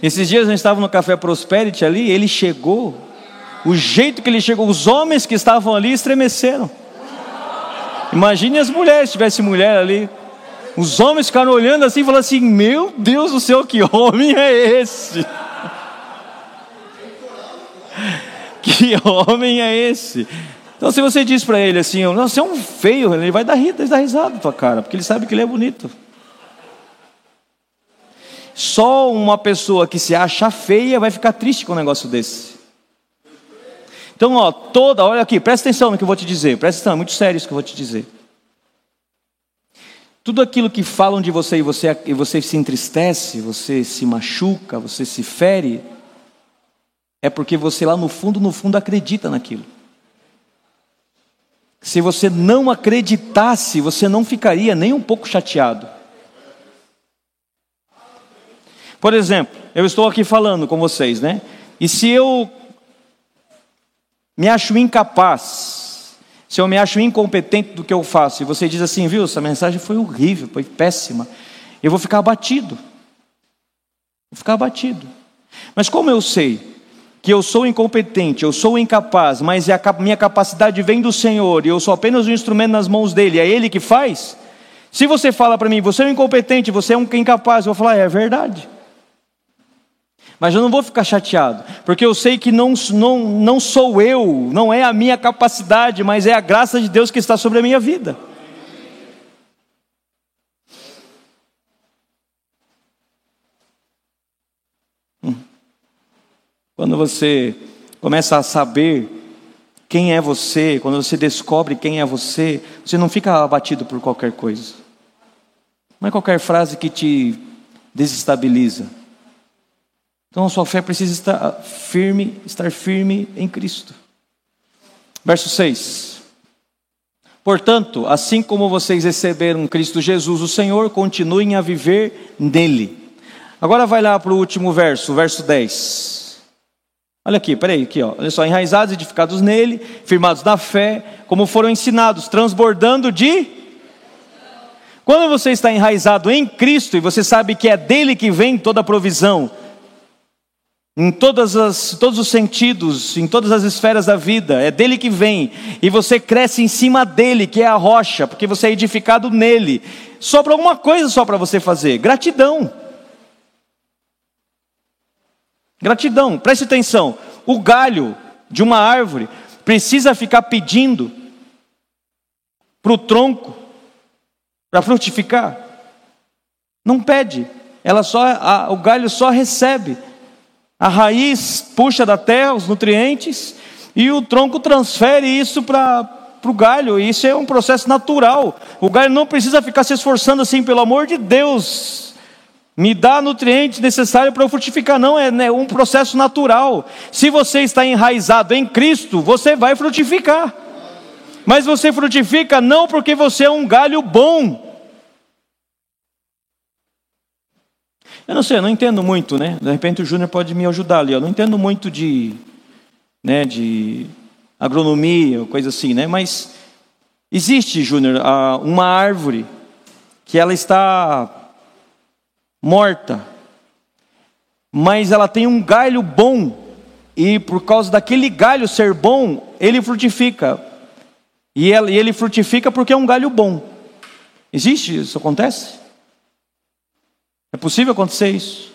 S1: Esses dias a gente estava no Café Prosperity ali, ele chegou, o jeito que ele chegou, os homens que estavam ali estremeceram. Imagine as mulheres, se tivesse mulher ali. Os homens ficaram olhando assim e falando assim: Meu Deus do céu, que homem é esse? Que homem é esse? Então, se você diz para ele assim, não, você é um feio, ele vai dar, dar risada na tua cara, porque ele sabe que ele é bonito. Só uma pessoa que se acha feia vai ficar triste com um negócio desse. Então, ó, toda, olha aqui, presta atenção no que eu vou te dizer, presta atenção, é muito sério isso que eu vou te dizer. Tudo aquilo que falam de você e você, e você se entristece, você se machuca, você se fere, é porque você lá no fundo, no fundo acredita naquilo. Se você não acreditasse, você não ficaria nem um pouco chateado. Por exemplo, eu estou aqui falando com vocês, né? E se eu me acho incapaz, se eu me acho incompetente do que eu faço, e você diz assim, viu, essa mensagem foi horrível, foi péssima, eu vou ficar abatido. Vou ficar abatido. Mas como eu sei que eu sou incompetente, eu sou incapaz, mas a minha capacidade vem do Senhor e eu sou apenas um instrumento nas mãos dele, é ele que faz. Se você fala para mim, você é um incompetente, você é um incapaz, eu vou falar, é verdade. Mas eu não vou ficar chateado, porque eu sei que não, não, não sou eu, não é a minha capacidade, mas é a graça de Deus que está sobre a minha vida. Quando você começa a saber quem é você, quando você descobre quem é você, você não fica abatido por qualquer coisa. Não é qualquer frase que te desestabiliza. Então a sua fé precisa estar firme, estar firme em Cristo. Verso 6. Portanto, assim como vocês receberam Cristo Jesus, o Senhor, continuem a viver nele. Agora vai lá para o último verso, verso 10. Olha aqui, peraí, aqui, ó. Olha só, enraizados, edificados nele, firmados na fé, como foram ensinados, transbordando de. Quando você está enraizado em Cristo e você sabe que é dele que vem toda a provisão, em todas as, todos os sentidos, em todas as esferas da vida, é dele que vem, e você cresce em cima dele, que é a rocha, porque você é edificado nele. Sobra alguma coisa só para você fazer: gratidão. Gratidão, preste atenção. O galho de uma árvore precisa ficar pedindo para o tronco para frutificar? Não pede, ela só, a, o galho só recebe. A raiz puxa da terra os nutrientes e o tronco transfere isso para o galho. Isso é um processo natural. O galho não precisa ficar se esforçando assim, pelo amor de Deus me dá nutrientes necessários para eu frutificar. Não, é né, um processo natural. Se você está enraizado em Cristo, você vai frutificar. Mas você frutifica não porque você é um galho bom. Eu não sei, eu não entendo muito, né? De repente o Júnior pode me ajudar ali. Eu não entendo muito de, né, de agronomia, coisa assim, né? Mas existe, Júnior, uma árvore que ela está morta, mas ela tem um galho bom, e por causa daquele galho ser bom, ele frutifica. E ele frutifica porque é um galho bom. Existe isso? Acontece? É possível acontecer isso?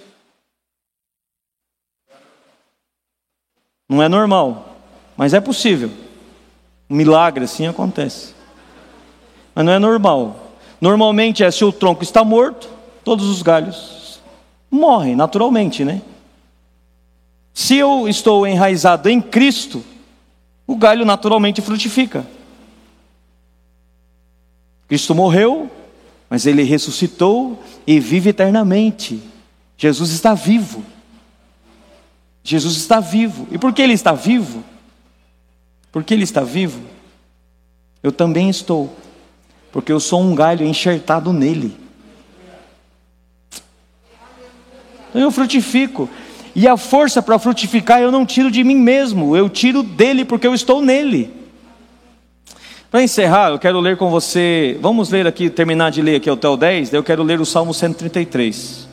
S1: Não é normal, mas é possível. Um milagre assim acontece. Mas não é normal. Normalmente é se o tronco está morto, todos os galhos morrem naturalmente, né? Se eu estou enraizado em Cristo, o galho naturalmente frutifica. Cristo morreu, mas ele ressuscitou e vive eternamente. Jesus está vivo. Jesus está vivo. E por que ele está vivo? Porque ele está vivo, eu também estou. Porque eu sou um galho enxertado nele. Então eu frutifico. E a força para frutificar eu não tiro de mim mesmo, eu tiro dele porque eu estou nele. Para encerrar, eu quero ler com você, vamos ler aqui, terminar de ler aqui até o 10, daí eu quero ler o Salmo 133.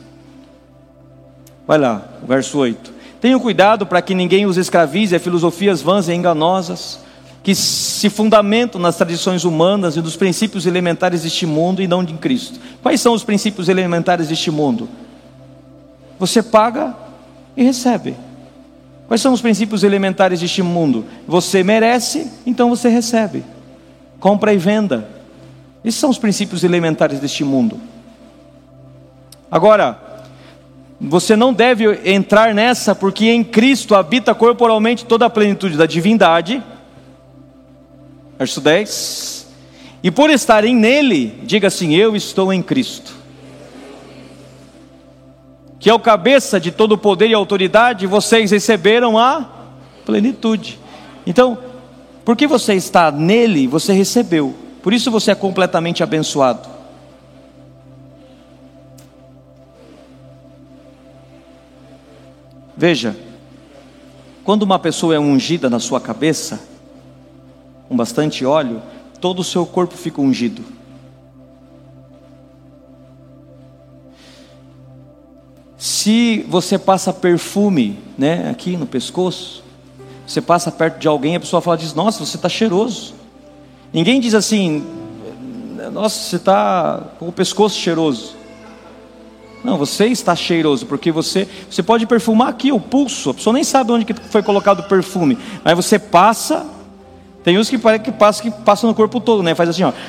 S1: Vai lá, verso 8. Tenham cuidado para que ninguém os escravize a filosofias vãs e enganosas, que se fundamentam nas tradições humanas e dos princípios elementares deste mundo e não de Cristo. Quais são os princípios elementares deste mundo? Você paga e recebe. Quais são os princípios elementares deste mundo? Você merece, então você recebe. Compra e venda. Esses são os princípios elementares deste mundo. Agora, você não deve entrar nessa, porque em Cristo habita corporalmente toda a plenitude da divindade. Verso 10. E por estarem nele, diga assim: Eu estou em Cristo. Que é o cabeça de todo o poder e autoridade, vocês receberam a plenitude. Então, porque você está nele, você recebeu. Por isso você é completamente abençoado. Veja, quando uma pessoa é ungida na sua cabeça, com bastante óleo, todo o seu corpo fica ungido. Se você passa perfume, né, aqui no pescoço, você passa perto de alguém, a pessoa fala diz: "Nossa, você está cheiroso". Ninguém diz assim: "Nossa, você está com o pescoço cheiroso". Não, você está cheiroso, porque você, você pode perfumar aqui o pulso, a pessoa nem sabe onde que foi colocado o perfume, mas você passa, tem uns que parece que passa, que passa no corpo todo, né? Faz assim, ó.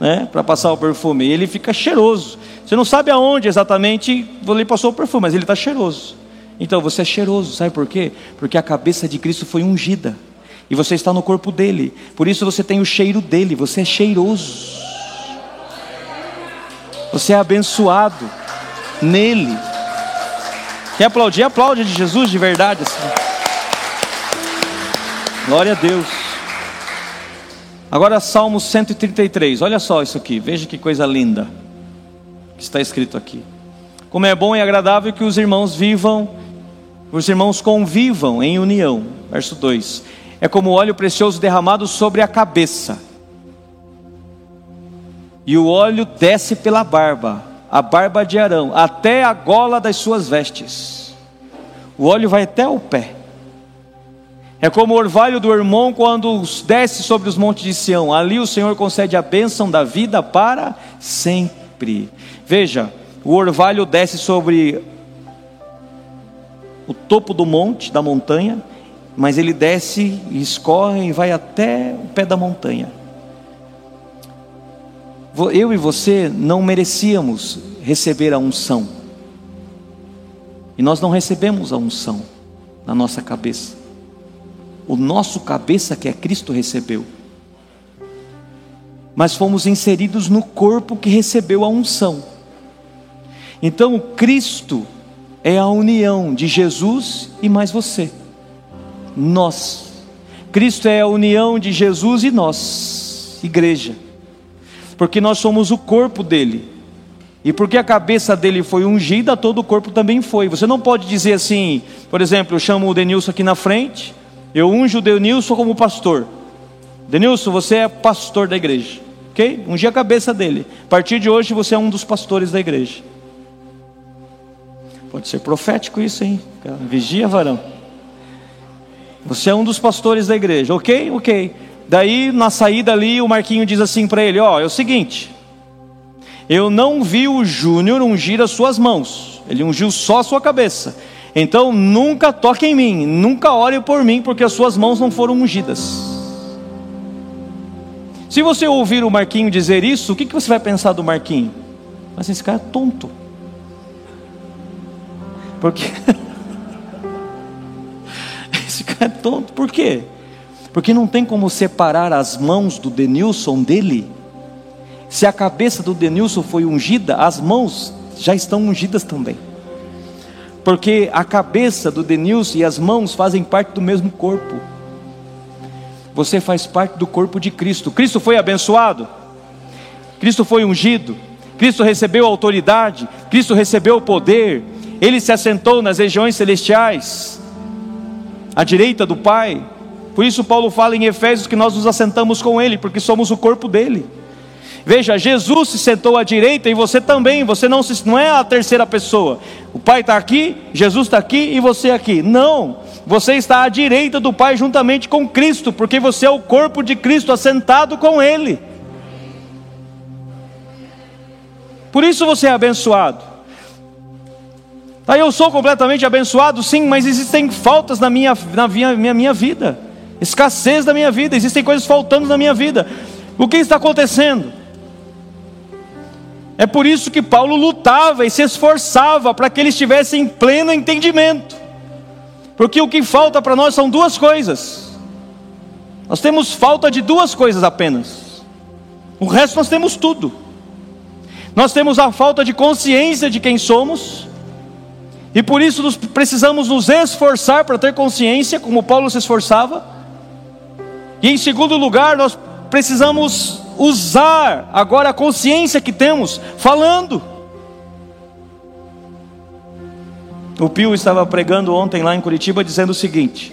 S1: Né? Para passar o perfume. E ele fica cheiroso. Você não sabe aonde exatamente ele passou o perfume, mas ele está cheiroso. Então você é cheiroso, sabe por quê? Porque a cabeça de Cristo foi ungida. E você está no corpo dele. Por isso você tem o cheiro dele, você é cheiroso. Você é abençoado nele. Quer aplaudir? Aplaude de Jesus de verdade. Assim. Glória a Deus. Agora Salmo 133. Olha só isso aqui. Veja que coisa linda que está escrito aqui. Como é bom e agradável que os irmãos vivam, os irmãos convivam em união. Verso 2. É como óleo precioso derramado sobre a cabeça e o óleo desce pela barba, a barba de Arão, até a gola das suas vestes. O óleo vai até o pé. É como o orvalho do irmão quando desce sobre os montes de Sião. Ali o Senhor concede a bênção da vida para sempre. Veja, o orvalho desce sobre o topo do monte, da montanha, mas ele desce e escorre e vai até o pé da montanha eu e você não merecíamos receber a unção. E nós não recebemos a unção na nossa cabeça. O nosso cabeça que é Cristo recebeu. Mas fomos inseridos no corpo que recebeu a unção. Então, Cristo é a união de Jesus e mais você. Nós. Cristo é a união de Jesus e nós, igreja porque nós somos o corpo dele. E porque a cabeça dele foi ungida, todo o corpo também foi. Você não pode dizer assim, por exemplo, eu chamo o Denilson aqui na frente, eu unjo o Denilson como pastor. Denilson, você é pastor da igreja, ok? Ungi a cabeça dele. A partir de hoje você é um dos pastores da igreja. Pode ser profético isso, hein? Vigia, varão. Você é um dos pastores da igreja, ok? Ok. Daí, na saída ali, o Marquinho diz assim para ele: Ó, oh, é o seguinte, eu não vi o Júnior ungir as suas mãos, ele ungiu só a sua cabeça. Então, nunca toque em mim, nunca ore por mim, porque as suas mãos não foram ungidas. Se você ouvir o Marquinho dizer isso, o que, que você vai pensar do Marquinho? Mas esse cara é tonto. Porque. esse cara é tonto, por quê? porque não tem como separar as mãos do Denilson dele. Se a cabeça do Denilson foi ungida, as mãos já estão ungidas também. Porque a cabeça do Denilson e as mãos fazem parte do mesmo corpo. Você faz parte do corpo de Cristo. Cristo foi abençoado. Cristo foi ungido. Cristo recebeu autoridade. Cristo recebeu poder. Ele se assentou nas regiões celestiais, à direita do Pai. Por isso, Paulo fala em Efésios que nós nos assentamos com Ele, porque somos o corpo dele. Veja, Jesus se sentou à direita e você também, você não, se, não é a terceira pessoa. O Pai está aqui, Jesus está aqui e você aqui. Não, você está à direita do Pai juntamente com Cristo, porque você é o corpo de Cristo assentado com Ele. Por isso você é abençoado. Tá, eu sou completamente abençoado, sim, mas existem faltas na minha, na minha, minha, minha vida, escassez da minha vida, existem coisas faltando na minha vida. O que está acontecendo? É por isso que Paulo lutava e se esforçava para que eles tivessem pleno entendimento. Porque o que falta para nós são duas coisas. Nós temos falta de duas coisas apenas. O resto nós temos tudo. Nós temos a falta de consciência de quem somos. E por isso precisamos nos esforçar para ter consciência, como Paulo se esforçava. E em segundo lugar, nós precisamos usar agora a consciência que temos falando. O Pio estava pregando ontem lá em Curitiba dizendo o seguinte: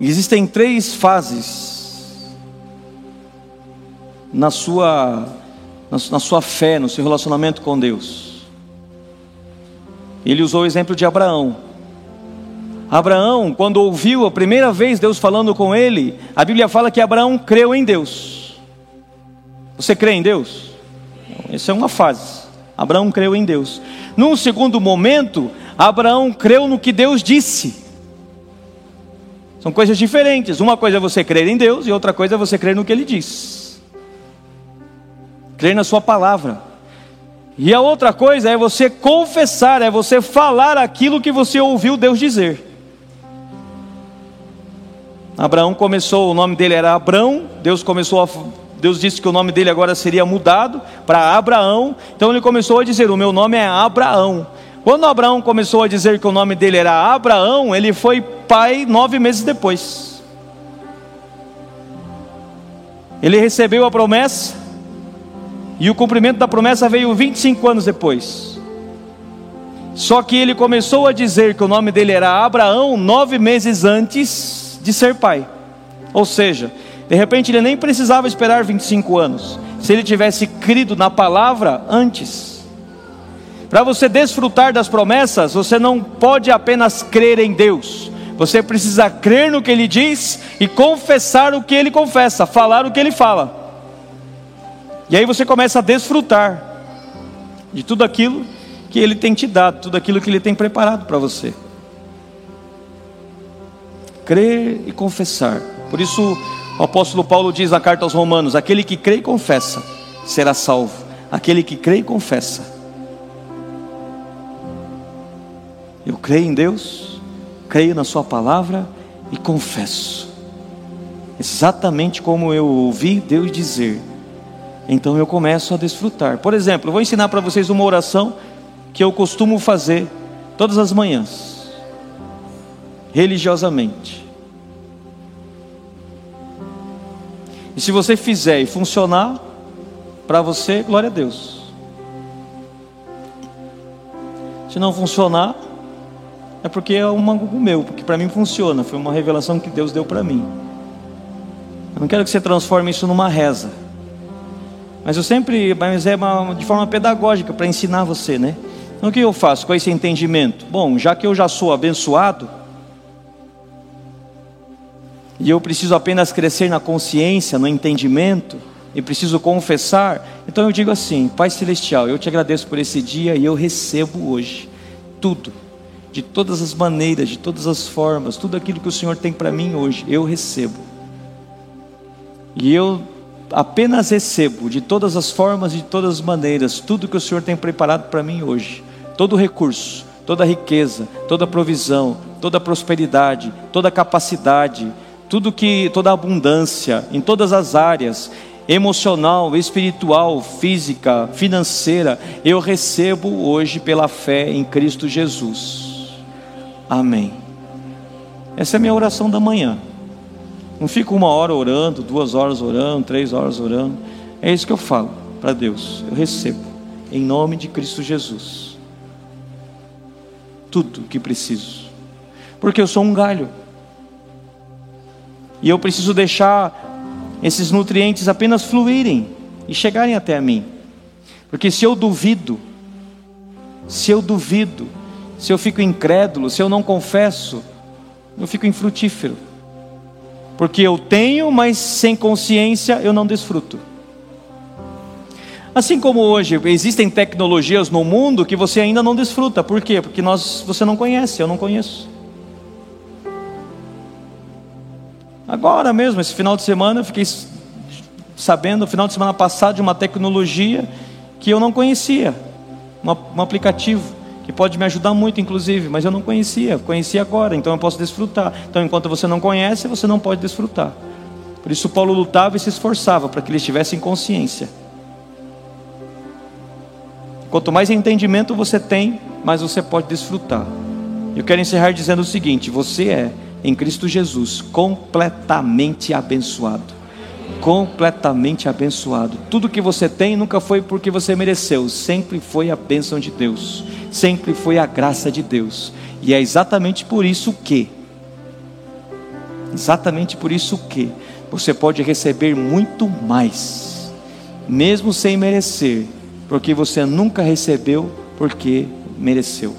S1: existem três fases na sua, na sua fé, no seu relacionamento com Deus. Ele usou o exemplo de Abraão. Abraão, quando ouviu a primeira vez Deus falando com ele, a Bíblia fala que Abraão creu em Deus. Você crê em Deus? Essa é uma fase. Abraão creu em Deus. Num segundo momento, Abraão creu no que Deus disse. São coisas diferentes. Uma coisa é você crer em Deus e outra coisa é você crer no que Ele diz. Crer na Sua palavra. E a outra coisa é você confessar, é você falar aquilo que você ouviu Deus dizer. Abraão começou, o nome dele era Abrão, Deus começou a Deus disse que o nome dele agora seria mudado para Abraão. Então ele começou a dizer: O meu nome é Abraão. Quando Abraão começou a dizer que o nome dele era Abraão, ele foi pai nove meses depois. Ele recebeu a promessa, e o cumprimento da promessa veio 25 anos depois. Só que ele começou a dizer que o nome dele era Abraão nove meses antes de ser pai. Ou seja, de repente ele nem precisava esperar 25 anos, se ele tivesse crido na palavra antes. Para você desfrutar das promessas, você não pode apenas crer em Deus, você precisa crer no que Ele diz e confessar o que Ele confessa, falar o que Ele fala. E aí você começa a desfrutar de tudo aquilo que Ele tem te dado, tudo aquilo que Ele tem preparado para você. Crer e confessar. Por isso, o apóstolo Paulo diz na carta aos Romanos: aquele que crê e confessa será salvo. Aquele que crê e confessa. Eu creio em Deus, creio na Sua palavra e confesso. Exatamente como eu ouvi Deus dizer. Então eu começo a desfrutar. Por exemplo, vou ensinar para vocês uma oração que eu costumo fazer todas as manhãs, religiosamente. E se você fizer e funcionar para você, glória a Deus. Se não funcionar, é porque é um mango meu, porque para mim funciona, foi uma revelação que Deus deu para mim. Eu não quero que você transforme isso numa reza. Mas eu sempre, mas é uma, de forma pedagógica para ensinar você, né? Então o que eu faço com esse entendimento? Bom, já que eu já sou abençoado, e eu preciso apenas crescer na consciência, no entendimento, e preciso confessar, então eu digo assim: Pai Celestial, eu te agradeço por esse dia e eu recebo hoje tudo, de todas as maneiras, de todas as formas, tudo aquilo que o Senhor tem para mim hoje, eu recebo. E eu apenas recebo de todas as formas e de todas as maneiras tudo que o Senhor tem preparado para mim hoje, todo recurso, toda riqueza, toda provisão, toda prosperidade, toda capacidade, tudo que toda abundância em todas as áreas, emocional, espiritual, física, financeira, eu recebo hoje pela fé em Cristo Jesus. Amém. Essa é a minha oração da manhã. Não fico uma hora orando, duas horas orando, três horas orando. É isso que eu falo para Deus. Eu recebo em nome de Cristo Jesus tudo o que preciso, porque eu sou um galho. E eu preciso deixar esses nutrientes apenas fluírem e chegarem até a mim. Porque se eu duvido, se eu duvido, se eu fico incrédulo, se eu não confesso, eu fico infrutífero. Porque eu tenho, mas sem consciência eu não desfruto. Assim como hoje existem tecnologias no mundo que você ainda não desfruta. Por quê? Porque nós, você não conhece, eu não conheço. Agora mesmo, esse final de semana, eu fiquei sabendo, final de semana passado, de uma tecnologia que eu não conhecia. Um, um aplicativo que pode me ajudar muito, inclusive, mas eu não conhecia, conheci agora, então eu posso desfrutar. Então, enquanto você não conhece, você não pode desfrutar. Por isso, Paulo lutava e se esforçava para que eles tivessem consciência. Quanto mais entendimento você tem, mais você pode desfrutar. Eu quero encerrar dizendo o seguinte: você é, em Cristo Jesus, completamente abençoado. Completamente abençoado. Tudo que você tem nunca foi porque você mereceu, sempre foi a bênção de Deus, sempre foi a graça de Deus. E é exatamente por isso que, exatamente por isso que, você pode receber muito mais, mesmo sem merecer porque você nunca recebeu porque mereceu.